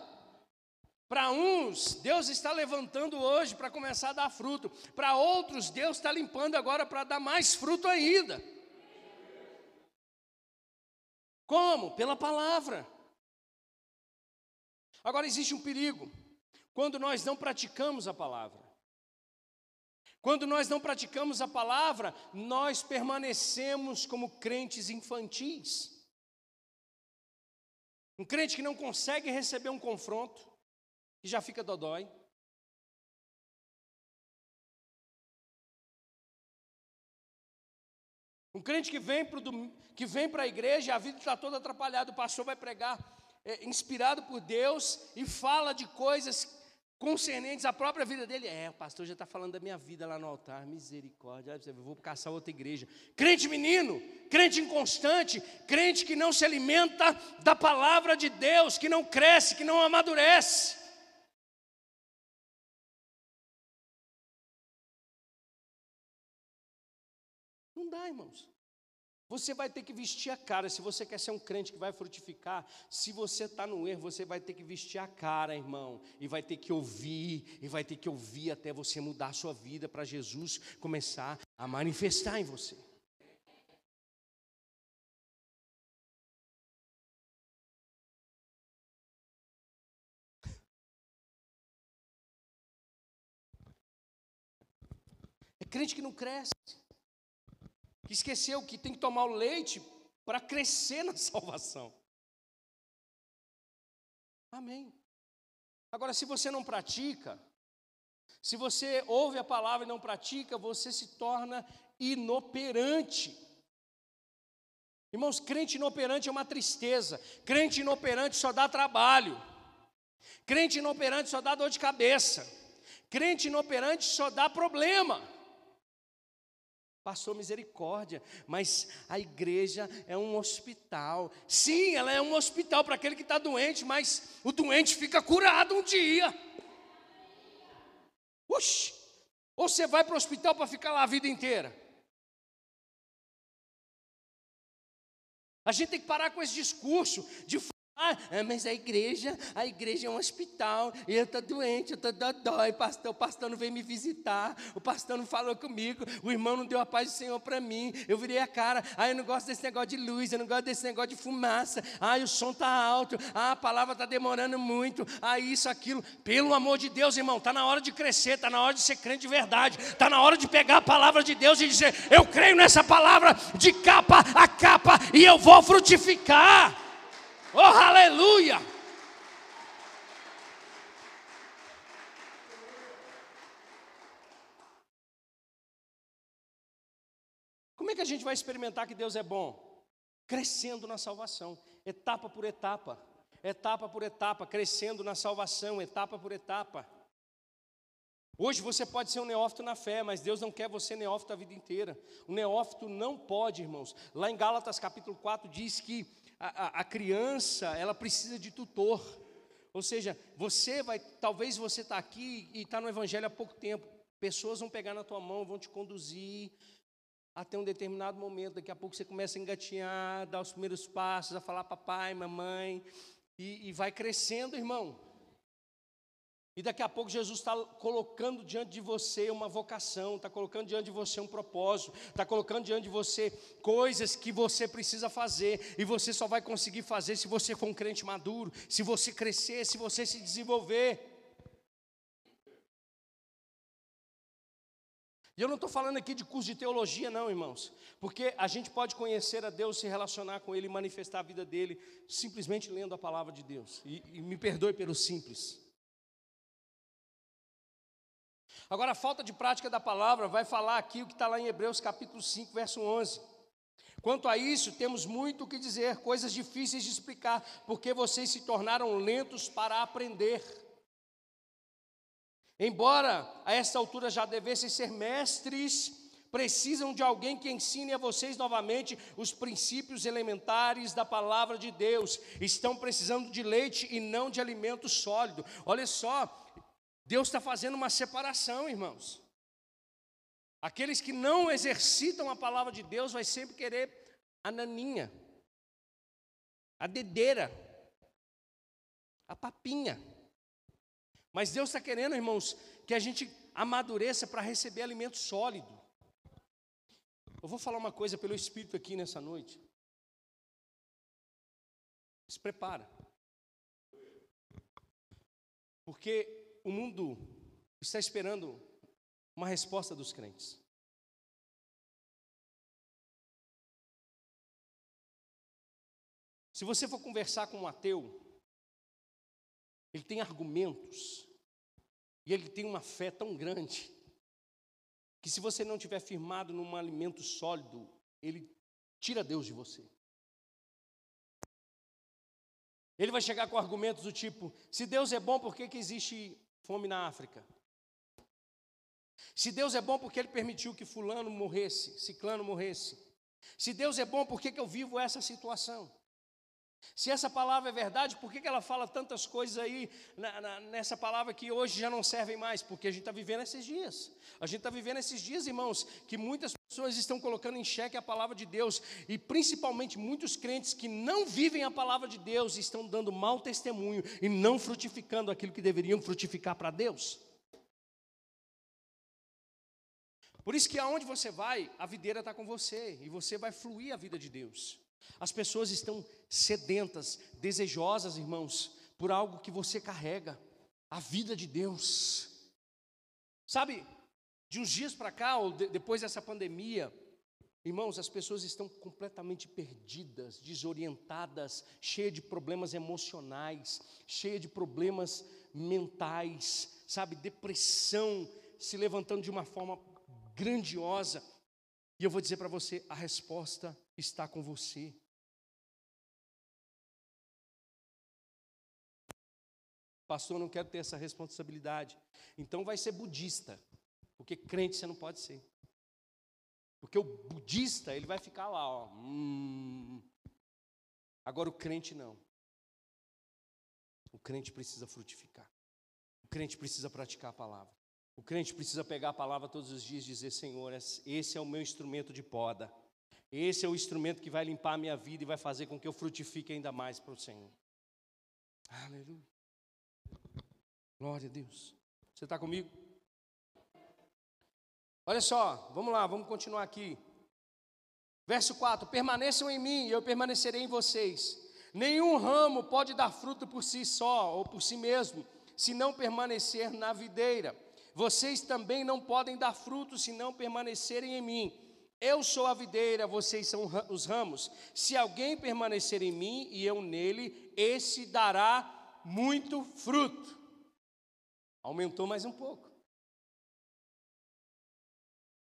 Para uns, Deus está levantando hoje para começar a dar fruto, para outros, Deus está limpando agora para dar mais fruto ainda. Como? Pela palavra. Agora existe um perigo quando nós não praticamos a palavra. Quando nós não praticamos a palavra, nós permanecemos como crentes infantis. Um crente que não consegue receber um confronto, e já fica dodói. Um crente que vem para que vem para a igreja, a vida está toda atrapalhada, o pastor vai pregar é, inspirado por Deus e fala de coisas concernentes à própria vida dele. É, o pastor já está falando da minha vida lá no altar, misericórdia, eu vou caçar outra igreja. Crente menino, crente inconstante, crente que não se alimenta da palavra de Deus, que não cresce, que não amadurece. Não dá, irmãos. Você vai ter que vestir a cara. Se você quer ser um crente que vai frutificar, se você está no erro, você vai ter que vestir a cara, irmão. E vai ter que ouvir, e vai ter que ouvir até você mudar a sua vida para Jesus começar a manifestar em você. É crente que não cresce que esqueceu que tem que tomar o leite para crescer na salvação. Amém. Agora, se você não pratica, se você ouve a palavra e não pratica, você se torna inoperante. Irmãos, crente inoperante é uma tristeza. Crente inoperante só dá trabalho. Crente inoperante só dá dor de cabeça. Crente inoperante só dá problema. Passou misericórdia, mas a igreja é um hospital. Sim, ela é um hospital para aquele que está doente, mas o doente fica curado um dia. Oxi! Ou você vai para o hospital para ficar lá a vida inteira? A gente tem que parar com esse discurso de ah, mas a igreja, a igreja é um hospital, e eu estou doente, eu estou dodói, pastor, o pastor não veio me visitar, o pastor não falou comigo, o irmão não deu a paz do Senhor para mim, eu virei a cara, ah, eu não gosto desse negócio de luz, eu não gosto desse negócio de fumaça, ah, o som está alto, ah, a palavra está demorando muito, ah, isso, aquilo, pelo amor de Deus, irmão, está na hora de crescer, está na hora de ser crente de verdade, está na hora de pegar a palavra de Deus e dizer, eu creio nessa palavra de capa a capa, e eu vou frutificar. Oh, aleluia! Como é que a gente vai experimentar que Deus é bom? Crescendo na salvação, etapa por etapa, etapa por etapa, crescendo na salvação, etapa por etapa. Hoje você pode ser um neófito na fé, mas Deus não quer você neófito a vida inteira. O neófito não pode, irmãos. Lá em Gálatas capítulo 4 diz que a, a, criança, ela precisa de tutor. Ou seja, você vai, talvez você está aqui e está no Evangelho há pouco tempo. Pessoas vão pegar na tua mão, vão te conduzir até um determinado momento. Daqui a pouco você começa a engatinhar, dar os primeiros passos, a falar papai, mamãe, e, e vai crescendo, irmão. E daqui a pouco Jesus está colocando diante de você uma vocação, está colocando diante de você um propósito, está colocando diante de você coisas que você precisa fazer, e você só vai conseguir fazer se você for um crente maduro, se você crescer, se você se desenvolver. E eu não estou falando aqui de curso de teologia, não, irmãos, porque a gente pode conhecer a Deus, se relacionar com Ele, manifestar a vida dele, simplesmente lendo a palavra de Deus, e, e me perdoe pelo simples. Agora, a falta de prática da palavra vai falar aqui o que está lá em Hebreus capítulo 5, verso 11. Quanto a isso, temos muito o que dizer, coisas difíceis de explicar, porque vocês se tornaram lentos para aprender. Embora a esta altura já devessem ser mestres, precisam de alguém que ensine a vocês novamente os princípios elementares da palavra de Deus. Estão precisando de leite e não de alimento sólido. Olha só, Deus está fazendo uma separação, irmãos. Aqueles que não exercitam a palavra de Deus vai sempre querer a naninha, a dedeira, a papinha. Mas Deus está querendo, irmãos, que a gente amadureça para receber alimento sólido. Eu vou falar uma coisa pelo Espírito aqui nessa noite. Se prepara. Porque o mundo está esperando uma resposta dos crentes. Se você for conversar com um ateu, ele tem argumentos, e ele tem uma fé tão grande, que se você não tiver firmado num alimento sólido, ele tira Deus de você. Ele vai chegar com argumentos do tipo: se Deus é bom, por que, que existe fome na África. Se Deus é bom, porque Ele permitiu que Fulano morresse, Ciclano morresse. Se Deus é bom, por que, que eu vivo essa situação? Se essa palavra é verdade, por que, que ela fala tantas coisas aí na, na, nessa palavra que hoje já não servem mais? Porque a gente está vivendo esses dias. A gente está vivendo esses dias, irmãos, que muitas pessoas estão colocando em xeque a palavra de Deus, e principalmente muitos crentes que não vivem a palavra de Deus estão dando mau testemunho e não frutificando aquilo que deveriam frutificar para Deus. Por isso que aonde você vai, a videira está com você, e você vai fluir a vida de Deus. As pessoas estão sedentas, desejosas, irmãos, por algo que você carrega, a vida de Deus. Sabe, de uns dias para cá, ou de, depois dessa pandemia, irmãos, as pessoas estão completamente perdidas, desorientadas, cheias de problemas emocionais, cheias de problemas mentais, sabe, depressão se levantando de uma forma grandiosa. E eu vou dizer para você, a resposta está com você. Pastor, não quero ter essa responsabilidade. Então vai ser budista, porque crente você não pode ser. Porque o budista, ele vai ficar lá, ó. Hum. Agora o crente não. O crente precisa frutificar. O crente precisa praticar a palavra. O crente precisa pegar a palavra todos os dias e dizer: Senhor, esse é o meu instrumento de poda. Esse é o instrumento que vai limpar a minha vida e vai fazer com que eu frutifique ainda mais para o Senhor. Aleluia. Glória a Deus. Você está comigo? Olha só, vamos lá, vamos continuar aqui. Verso 4: Permaneçam em mim e eu permanecerei em vocês. Nenhum ramo pode dar fruto por si só ou por si mesmo, se não permanecer na videira. Vocês também não podem dar fruto se não permanecerem em mim. Eu sou a videira, vocês são os ramos. Se alguém permanecer em mim e eu nele, esse dará muito fruto. Aumentou mais um pouco.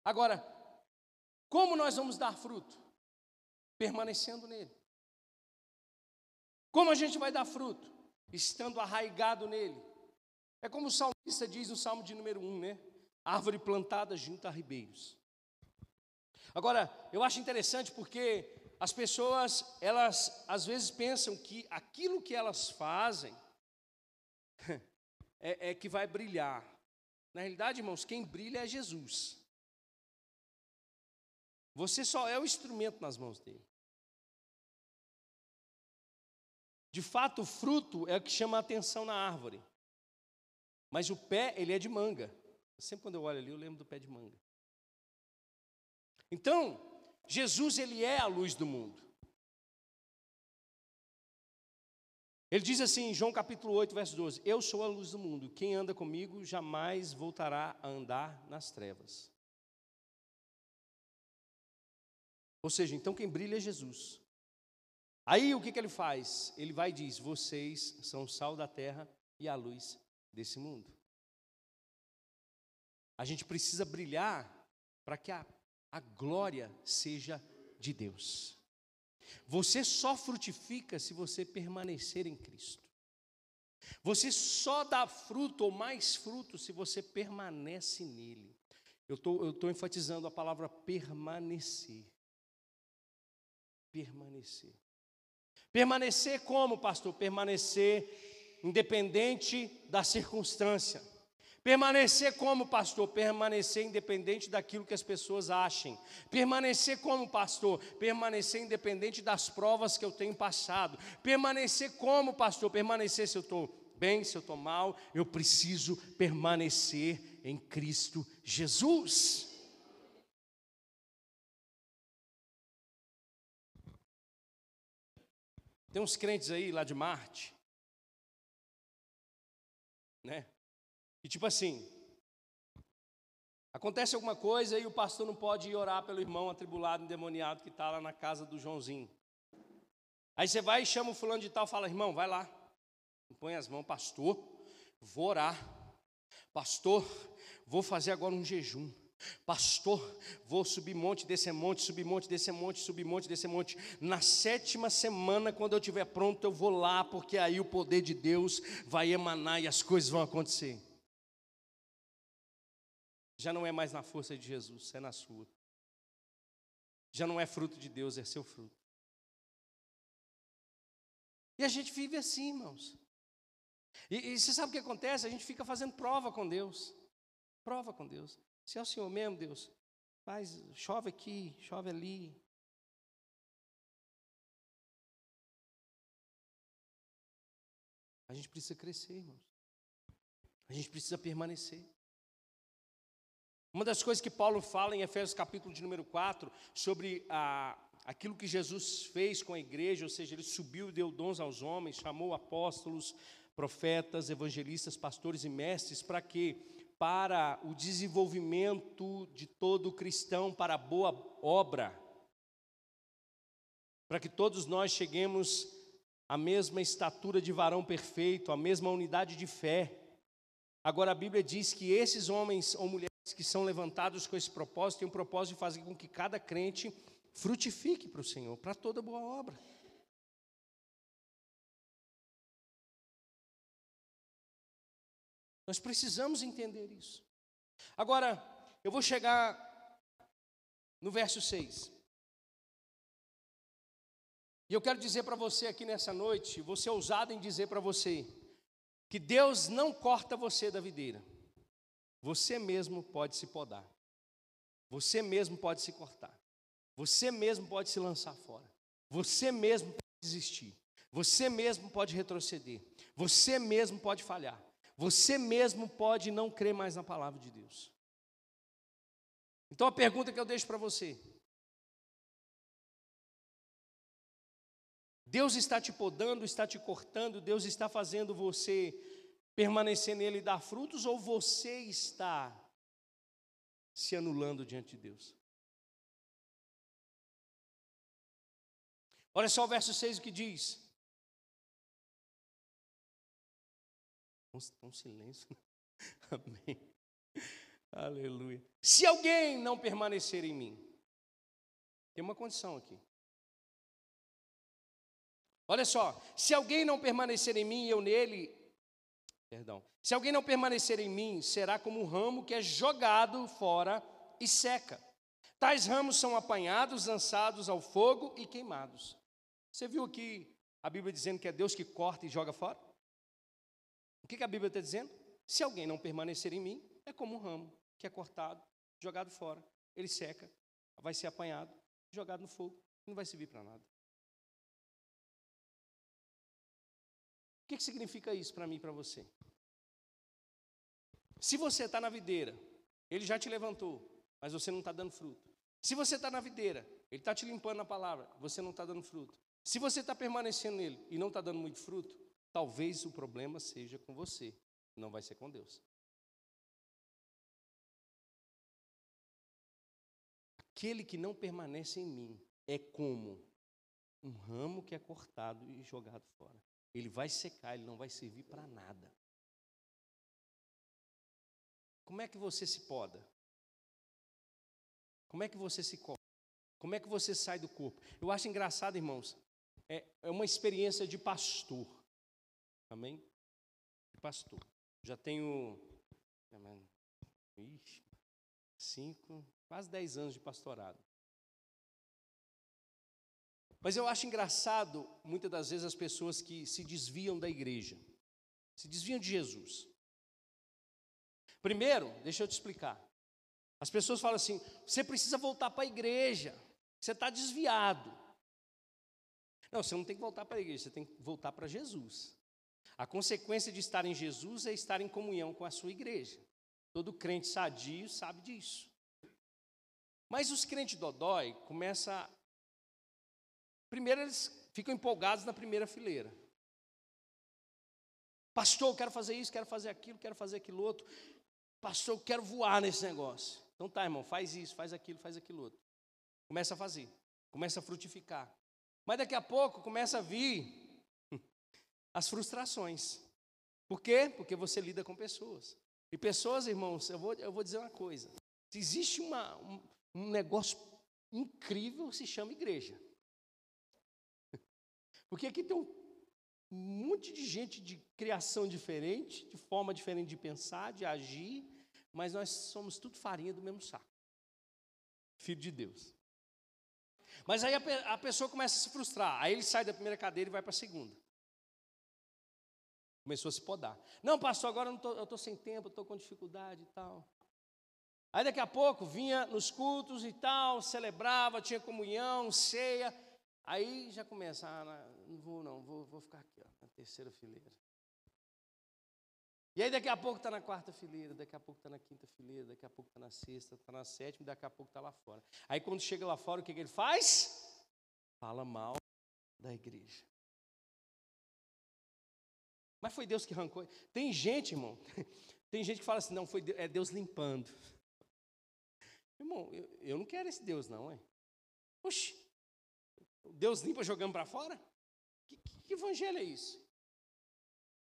Agora, como nós vamos dar fruto? Permanecendo nele. Como a gente vai dar fruto? Estando arraigado nele. É como o salmista diz no Salmo de número 1, né? Árvore plantada junto a ribeiros. Agora, eu acho interessante porque as pessoas, elas às vezes pensam que aquilo que elas fazem é, é que vai brilhar. Na realidade, irmãos, quem brilha é Jesus. Você só é o instrumento nas mãos dele. De fato, o fruto é o que chama a atenção na árvore. Mas o pé, ele é de manga. Sempre quando eu olho ali, eu lembro do pé de manga. Então, Jesus, ele é a luz do mundo. Ele diz assim em João capítulo 8, verso 12: Eu sou a luz do mundo, quem anda comigo jamais voltará a andar nas trevas. Ou seja, então quem brilha é Jesus. Aí o que, que ele faz? Ele vai e diz: Vocês são o sal da terra e a luz desse mundo. A gente precisa brilhar para que a, a glória seja de Deus. Você só frutifica se você permanecer em Cristo. Você só dá fruto ou mais fruto se você permanece nele. Eu estou enfatizando a palavra permanecer. Permanecer. Permanecer como, pastor? Permanecer independente da circunstância. Permanecer como pastor? Permanecer independente daquilo que as pessoas achem. Permanecer como pastor? Permanecer independente das provas que eu tenho passado. Permanecer como pastor? Permanecer se eu estou bem, se eu estou mal. Eu preciso permanecer em Cristo Jesus. Tem uns crentes aí lá de Marte, né? E tipo assim, acontece alguma coisa e o pastor não pode ir orar pelo irmão atribulado, endemoniado que está lá na casa do Joãozinho. Aí você vai e chama o fulano de tal, fala, irmão, vai lá, põe as mãos, pastor, vou orar, pastor, vou fazer agora um jejum. Pastor, vou subir monte, descer monte, subir monte, descer monte, subir monte, descer monte. Na sétima semana, quando eu estiver pronto, eu vou lá, porque aí o poder de Deus vai emanar e as coisas vão acontecer. Já não é mais na força de Jesus, é na sua. Já não é fruto de Deus, é seu fruto. E a gente vive assim, irmãos. E, e você sabe o que acontece? A gente fica fazendo prova com Deus. Prova com Deus. Se é o Senhor mesmo, Deus, faz, chove aqui, chove ali. A gente precisa crescer, irmãos. A gente precisa permanecer. Uma das coisas que Paulo fala em Efésios capítulo de número 4, sobre a, aquilo que Jesus fez com a igreja, ou seja, ele subiu deu dons aos homens, chamou apóstolos, profetas, evangelistas, pastores e mestres, para que para o desenvolvimento de todo cristão, para a boa obra, para que todos nós cheguemos à mesma estatura de varão perfeito, à mesma unidade de fé. Agora a Bíblia diz que esses homens ou mulheres que são levantados com esse propósito têm o propósito de fazer com que cada crente frutifique para o Senhor, para toda boa obra. Nós precisamos entender isso. Agora, eu vou chegar no verso 6. E eu quero dizer para você aqui nessa noite, vou ser ousado em dizer para você, que Deus não corta você da videira. Você mesmo pode se podar. Você mesmo pode se cortar. Você mesmo pode se lançar fora. Você mesmo pode desistir. Você mesmo pode retroceder. Você mesmo pode falhar. Você mesmo pode não crer mais na palavra de Deus. Então a pergunta que eu deixo para você: Deus está te podando, está te cortando, Deus está fazendo você permanecer nele e dar frutos, ou você está se anulando diante de Deus? Olha só o verso 6 o que diz: Um silêncio. Amém. Aleluia. Se alguém não permanecer em mim, tem uma condição aqui. Olha só, se alguém não permanecer em mim e eu nele, perdão, se alguém não permanecer em mim, será como um ramo que é jogado fora e seca. Tais ramos são apanhados, lançados ao fogo e queimados. Você viu aqui a Bíblia dizendo que é Deus que corta e joga fora? O que, a Bíblia está dizendo? Se alguém não permanecer em mim, é como um ramo que é cortado, jogado fora. Ele seca, vai ser apanhado, jogado no fogo, não vai servir para nada. O que, que significa isso para mim e para você? Se você está na videira, ele já te levantou, mas você não está dando fruto. Se você está na videira, ele está te limpando na palavra, você não está dando fruto. Se você está permanecendo nele e não está dando muito fruto, talvez o problema seja com você, não vai ser com Deus. Aquele que não permanece em mim é como um ramo que é cortado e jogado fora. Ele vai secar, ele não vai servir para nada. Como é que você se poda? Como é que você se corta? Como é que você sai do corpo? Eu acho engraçado, irmãos. É, é uma experiência de pastor. Amém? Pastor. Já tenho cinco, quase dez anos de pastorado. Mas eu acho engraçado, muitas das vezes, as pessoas que se desviam da igreja, se desviam de Jesus. Primeiro, deixa eu te explicar. As pessoas falam assim: você precisa voltar para a igreja, você está desviado. Não, você não tem que voltar para a igreja, você tem que voltar para Jesus. A consequência de estar em Jesus é estar em comunhão com a sua igreja. Todo crente sadio sabe disso. Mas os crentes dodói começam. A... Primeiro, eles ficam empolgados na primeira fileira. Pastor, eu quero fazer isso, quero fazer aquilo, quero fazer aquilo outro. Pastor, eu quero voar nesse negócio. Então tá, irmão, faz isso, faz aquilo, faz aquilo outro. Começa a fazer, começa a frutificar. Mas daqui a pouco começa a vir as frustrações. Por quê? Porque você lida com pessoas. E pessoas, irmãos, eu vou, eu vou dizer uma coisa. Existe uma, um, um negócio incrível, se chama igreja. Porque aqui tem um monte de gente de criação diferente, de forma diferente de pensar, de agir, mas nós somos tudo farinha do mesmo saco. Filho de Deus. Mas aí a, a pessoa começa a se frustrar. Aí ele sai da primeira cadeira e vai para a segunda. Começou a se podar. Não, pastor, agora eu estou sem tempo, estou com dificuldade e tal. Aí daqui a pouco vinha nos cultos e tal, celebrava, tinha comunhão, ceia. Aí já começa, ah, não vou não, vou, vou ficar aqui, ó, na terceira fileira. E aí daqui a pouco está na quarta fileira, daqui a pouco está na quinta fileira, daqui a pouco está na sexta, está na sétima, daqui a pouco está lá fora. Aí quando chega lá fora, o que, que ele faz? Fala mal da igreja. Mas foi Deus que arrancou. Tem gente, irmão, tem gente que fala assim, não, foi Deus, é Deus limpando. Irmão, eu, eu não quero esse Deus, não, é? Oxi, Deus limpa jogando para fora? Que, que, que evangelho é isso?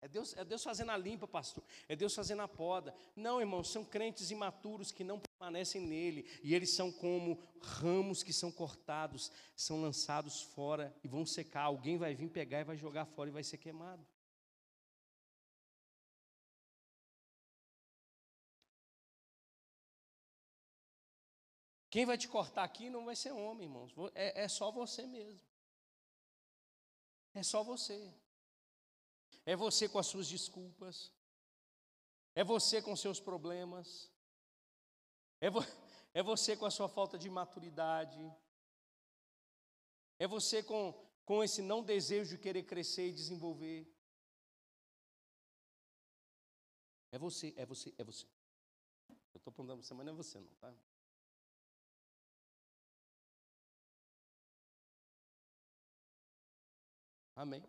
É Deus, é Deus fazendo a limpa, pastor. É Deus fazendo a poda. Não, irmãos, são crentes imaturos que não permanecem nele. E eles são como ramos que são cortados, são lançados fora e vão secar. Alguém vai vir pegar e vai jogar fora e vai ser queimado. Quem vai te cortar aqui não vai ser homem, irmãos. É, é só você mesmo. É só você. É você com as suas desculpas. É você com seus problemas. É, vo é você com a sua falta de maturidade. É você com, com esse não desejo de querer crescer e desenvolver. É você, é você, é você. Eu estou apontando você, mas não é você não, tá? Amém.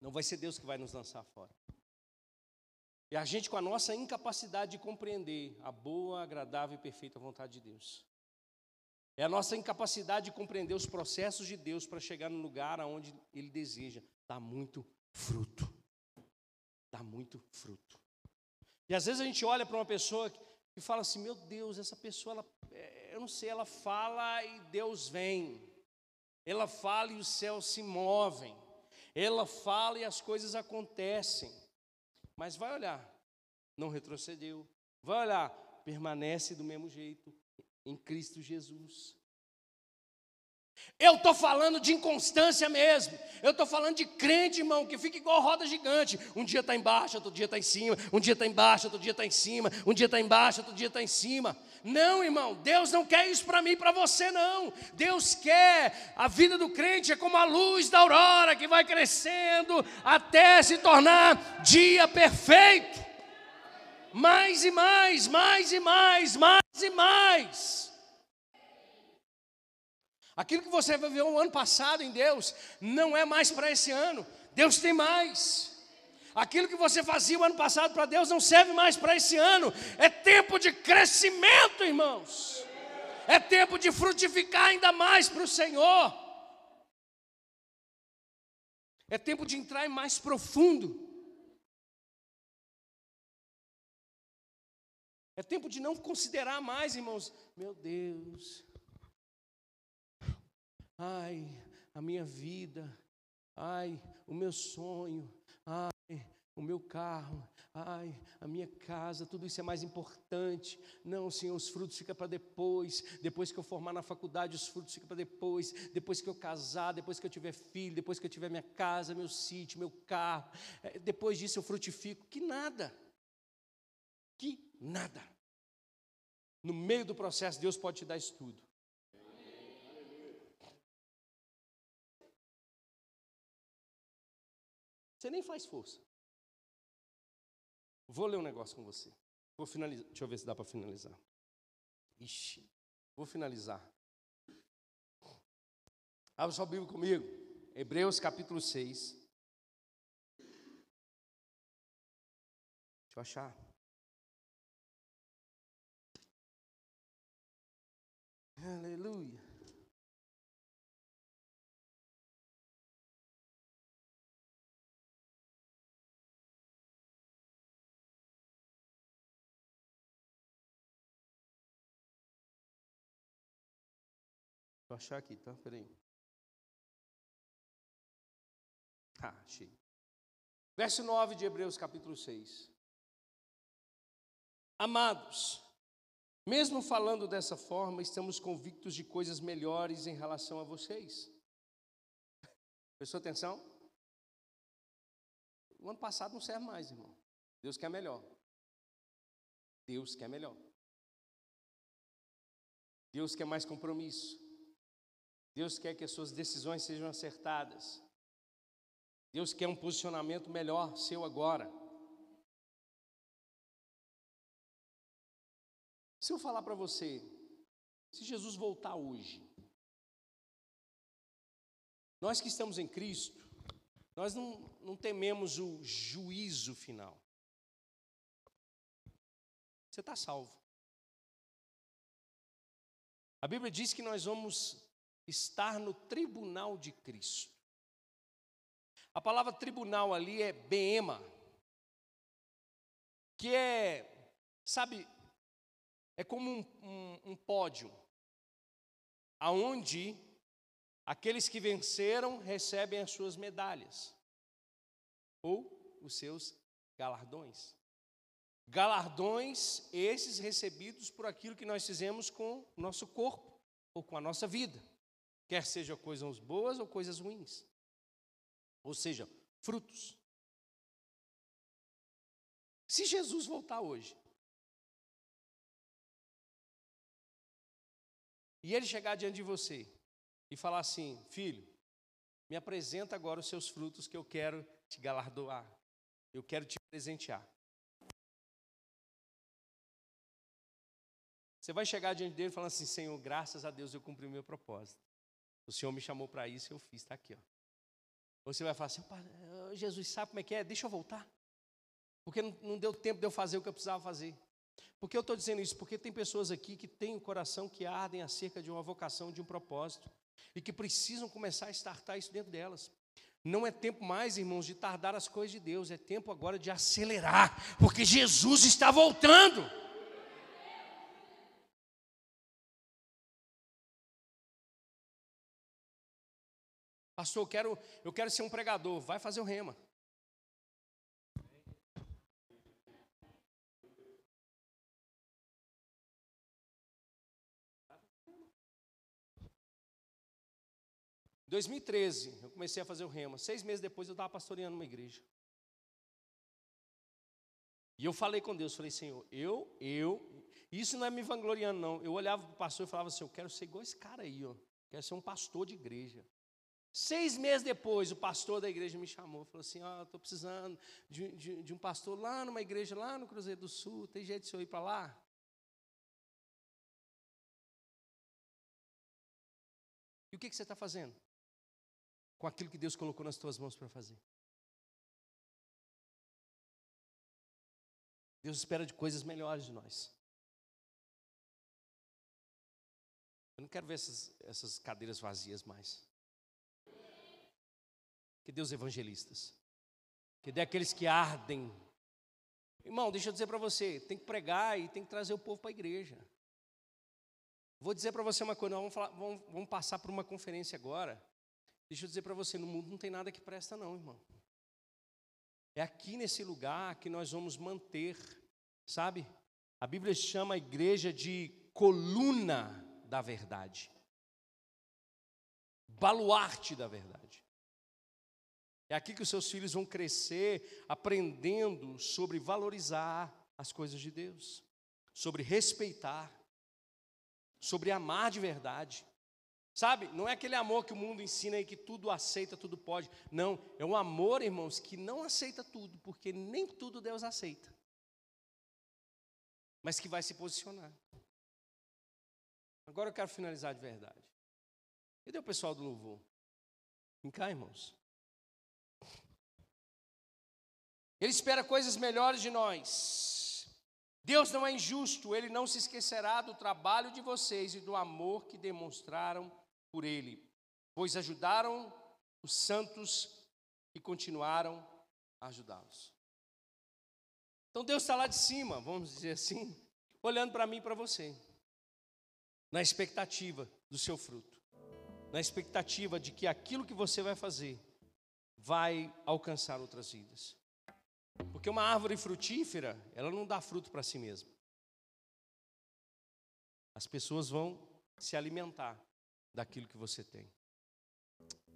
Não vai ser Deus que vai nos lançar fora. E a gente, com a nossa incapacidade de compreender a boa, agradável e perfeita vontade de Deus. É a nossa incapacidade de compreender os processos de Deus para chegar no lugar aonde Ele deseja. Dá muito fruto. Dá muito fruto. E às vezes a gente olha para uma pessoa e fala assim: Meu Deus, essa pessoa, ela, é, eu não sei, ela fala e Deus vem. Ela fala e os céus se movem. Ela fala e as coisas acontecem. Mas vai olhar, não retrocedeu. Vai olhar, permanece do mesmo jeito em Cristo Jesus. Eu estou falando de inconstância mesmo. Eu estou falando de crente, irmão, que fica igual roda gigante. Um dia está embaixo, outro dia está em cima. Um dia está embaixo, outro dia está em cima. Um dia está embaixo, outro dia está em cima. Não, irmão, Deus não quer isso para mim e para você, não. Deus quer, a vida do crente é como a luz da aurora que vai crescendo até se tornar dia perfeito. Mais e mais, mais e mais, mais e mais. Aquilo que você viveu o ano passado em Deus, não é mais para esse ano. Deus tem mais. Aquilo que você fazia o ano passado para Deus não serve mais para esse ano. É tempo de crescimento, irmãos. É tempo de frutificar ainda mais para o Senhor. É tempo de entrar mais profundo. É tempo de não considerar mais, irmãos. Meu Deus, ai, a minha vida, ai, o meu sonho, ai, o meu carro, ai, a minha casa, tudo isso é mais importante. Não, Senhor, os frutos ficam para depois. Depois que eu formar na faculdade, os frutos ficam para depois. Depois que eu casar, depois que eu tiver filho, depois que eu tiver minha casa, meu sítio, meu carro. É, depois disso eu frutifico. Que nada. Que nada. No meio do processo, Deus pode te dar isso tudo. Você nem faz força. Vou ler um negócio com você. Vou finalizar. Deixa eu ver se dá para finalizar. Ixi, vou finalizar. Abra sua Bíblia comigo. Hebreus capítulo 6. Deixa eu achar. Aleluia. Achar aqui, tá? Peraí. Ah, achei. Verso 9 de Hebreus, capítulo 6. Amados, mesmo falando dessa forma, estamos convictos de coisas melhores em relação a vocês. Prestou atenção? O ano passado não serve mais, irmão. Deus quer melhor. Deus quer melhor. Deus quer mais compromisso. Deus quer que as suas decisões sejam acertadas. Deus quer um posicionamento melhor seu agora. Se eu falar para você, se Jesus voltar hoje, nós que estamos em Cristo, nós não, não tememos o juízo final. Você está salvo. A Bíblia diz que nós vamos estar no tribunal de Cristo. A palavra tribunal ali é beema, que é, sabe, é como um, um, um pódio, aonde aqueles que venceram recebem as suas medalhas ou os seus galardões. Galardões esses recebidos por aquilo que nós fizemos com o nosso corpo ou com a nossa vida quer seja coisas boas ou coisas ruins. Ou seja, frutos. Se Jesus voltar hoje, e ele chegar diante de você e falar assim: Filho, me apresenta agora os seus frutos que eu quero te galardoar, eu quero te presentear. Você vai chegar diante dele falando assim: Senhor, graças a Deus eu cumpri o meu propósito. O Senhor me chamou para isso e eu fiz, está aqui. Ó. Você vai falar assim, Jesus sabe como é que é, deixa eu voltar. Porque não, não deu tempo de eu fazer o que eu precisava fazer. Por que eu estou dizendo isso? Porque tem pessoas aqui que têm o coração que ardem acerca de uma vocação, de um propósito, e que precisam começar a startar isso dentro delas. Não é tempo mais, irmãos, de tardar as coisas de Deus, é tempo agora de acelerar, porque Jesus está voltando. Pastor, eu quero, eu quero ser um pregador. Vai fazer o rema. Em 2013, eu comecei a fazer o rema. Seis meses depois, eu estava pastoreando uma igreja. E eu falei com Deus, falei, Senhor, eu, eu, isso não é me vangloriando, não. Eu olhava para o pastor e falava assim, eu quero ser igual esse cara aí, ó. Quero ser um pastor de igreja. Seis meses depois, o pastor da igreja me chamou, falou assim, ó, oh, estou precisando de, de, de, um pastor lá numa igreja, lá no Cruzeiro do Sul, tem jeito de eu ir para lá? E o que, que você está fazendo? Com aquilo que Deus colocou nas tuas mãos para fazer. Deus espera de coisas melhores de nós. Eu não quero ver essas, essas cadeiras vazias mais. Que Deus evangelistas. Que dê aqueles que ardem. Irmão, deixa eu dizer para você, tem que pregar e tem que trazer o povo para a igreja. Vou dizer para você uma coisa, vamos, falar, vamos, vamos passar por uma conferência agora. Deixa eu dizer para você, no mundo não tem nada que presta não, irmão. É aqui nesse lugar que nós vamos manter, sabe? A Bíblia chama a igreja de coluna da verdade, baluarte da verdade. É aqui que os seus filhos vão crescer aprendendo sobre valorizar as coisas de Deus, sobre respeitar, sobre amar de verdade. Sabe, não é aquele amor que o mundo ensina aí que tudo aceita, tudo pode. Não, é um amor, irmãos, que não aceita tudo, porque nem tudo Deus aceita. Mas que vai se posicionar. Agora eu quero finalizar de verdade. Cadê o pessoal do louvor? Vem cá, irmãos. Ele espera coisas melhores de nós. Deus não é injusto, ele não se esquecerá do trabalho de vocês e do amor que demonstraram por ele, pois ajudaram os santos e continuaram a ajudá-los. Então Deus está lá de cima, vamos dizer assim, olhando para mim e para você, na expectativa do seu fruto, na expectativa de que aquilo que você vai fazer vai alcançar outras vidas. Porque uma árvore frutífera, ela não dá fruto para si mesma. As pessoas vão se alimentar daquilo que você tem.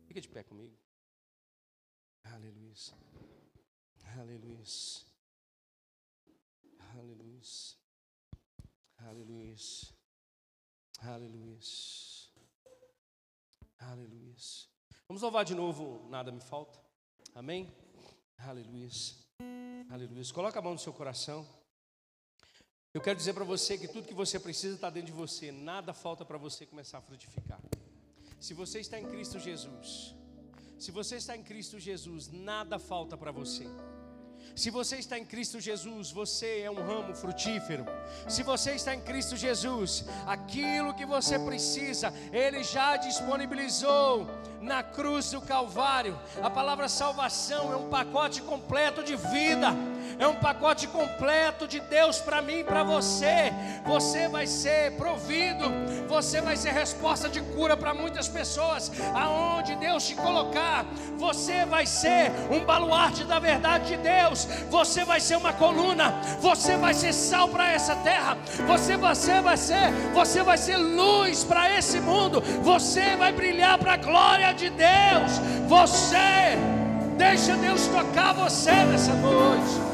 Fica de pé comigo. Aleluia. Aleluia. Aleluia. Aleluia. Aleluia. Aleluia. Vamos louvar de novo, nada me falta. Amém? Aleluia. Aleluia. Coloca a mão no seu coração. Eu quero dizer para você que tudo que você precisa está dentro de você, nada falta para você começar a frutificar. Se você está em Cristo Jesus, se você está em Cristo Jesus, nada falta para você. Se você está em Cristo Jesus, você é um ramo frutífero. Se você está em Cristo Jesus, aquilo que você precisa, Ele já disponibilizou na cruz do Calvário. A palavra salvação é um pacote completo de vida é um pacote completo de Deus para mim e para você. Você vai ser provido, você vai ser resposta de cura para muitas pessoas, aonde Deus te colocar, você vai ser um baluarte da verdade de Deus, você vai ser uma coluna, você vai ser sal para essa terra, você, você vai ser, você vai ser luz para esse mundo, você vai brilhar para a glória de Deus, você. Deixa Deus tocar você nessa noite.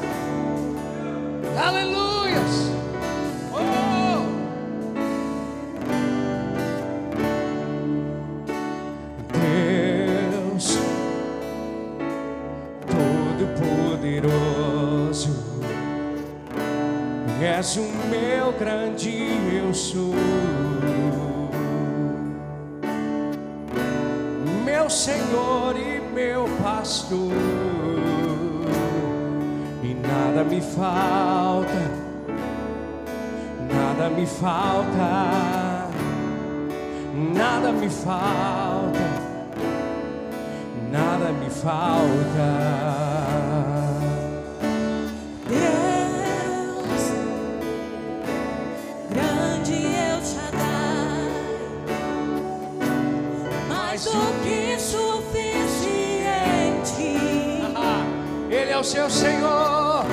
Aleluias. Oh. Deus Todo-Poderoso, és o meu grande eu sou. Meu Senhor e meu pastor nada me falta, nada me falta, nada me falta, nada me falta. É o seu Senhor.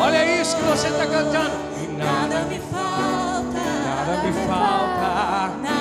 Olha isso que você está cantando. E nada me falta, nada me falta. tem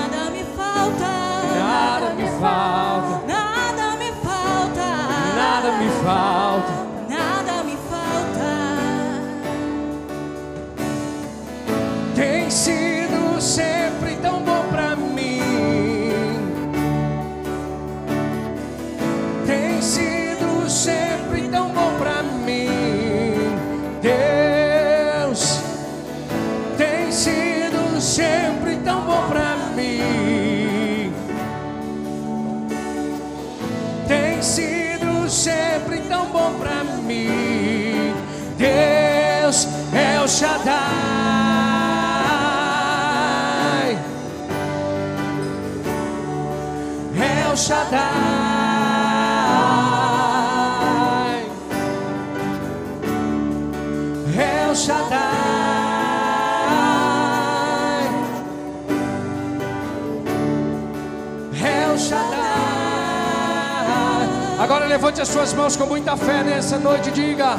levante as suas mãos com muita fé nessa noite e diga: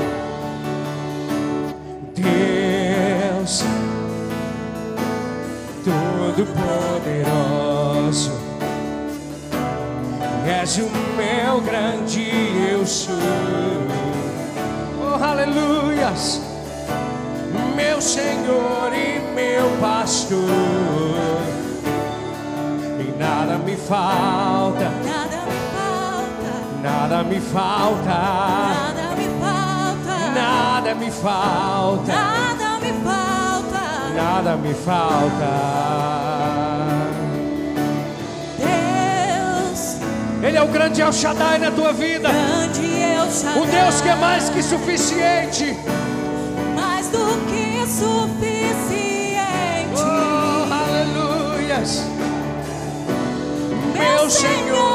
Deus Todo-Poderoso, és o meu grande eu sou. Oh, aleluias, meu Senhor e meu pastor, e nada me falta, Nada me falta, nada me falta, nada me falta, nada me falta. nada me falta. Deus, Ele é o grande El Shaddai na tua vida. grande eu Shaddai, O Deus que é mais que suficiente. mais do que suficiente. Oh, aleluias. Meu Senhor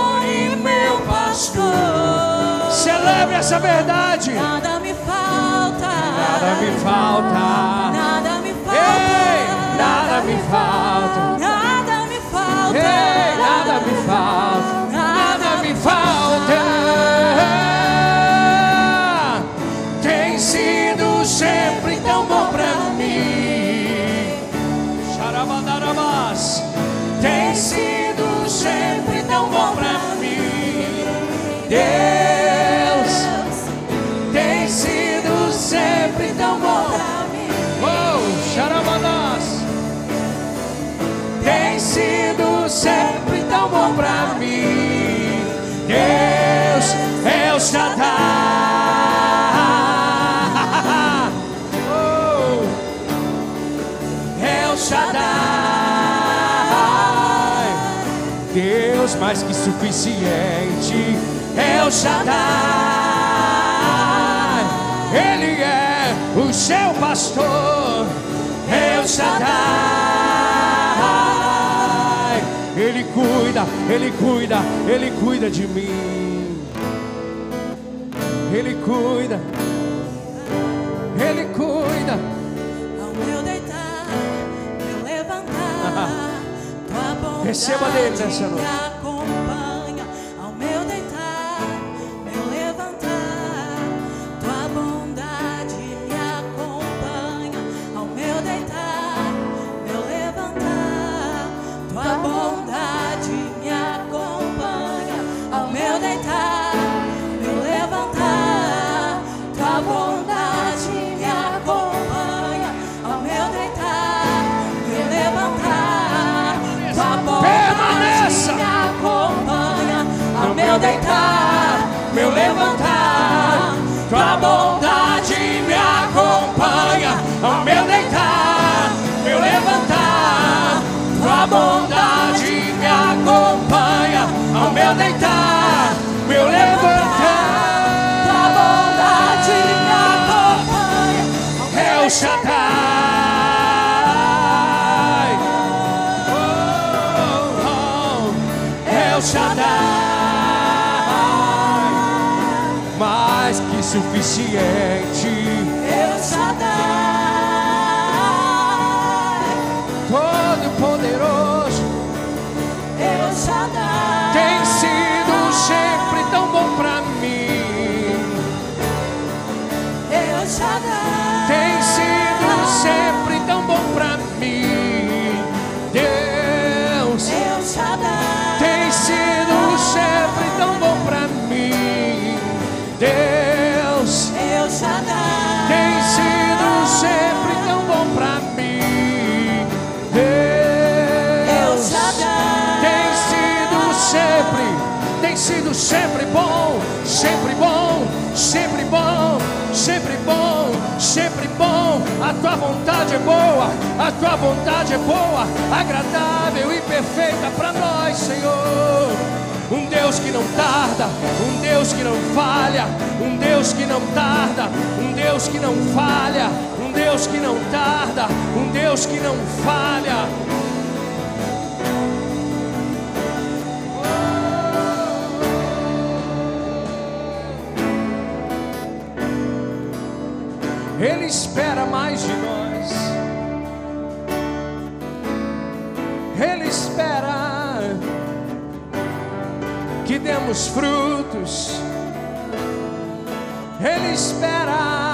pastor. Celebre essa verdade. Nada me falta, Nada me falta. nada me falta, Ei, nada me falta. Mais que suficiente. É o Shaddai. Ele é o seu pastor. É o Shaddai. Ele cuida, ele cuida, ele cuida de mim. Ele cuida. Ele cuida. Ao meu deitar, meu levantar, tua bondade Receba dele nessa noite. Deitar, meu levantar, Tua bondade me acompanha ao meu deitar, meu levantar. Tua bondade me acompanha ao meu deitar, meu levantar. tua bondade me acompanha. É o Shaddai. Oh, oh, é. Suficiente. Sido sempre bom, sempre bom, sempre bom, sempre bom, sempre bom. A tua vontade é boa, a tua vontade é boa, agradável e perfeita para nós, Senhor. Um Deus que não tarda, um Deus que não falha, um Deus que não tarda, um Deus que não falha, um Deus que não tarda, um Deus que não falha. Espera mais de nós. Ele espera que demos frutos. Ele espera.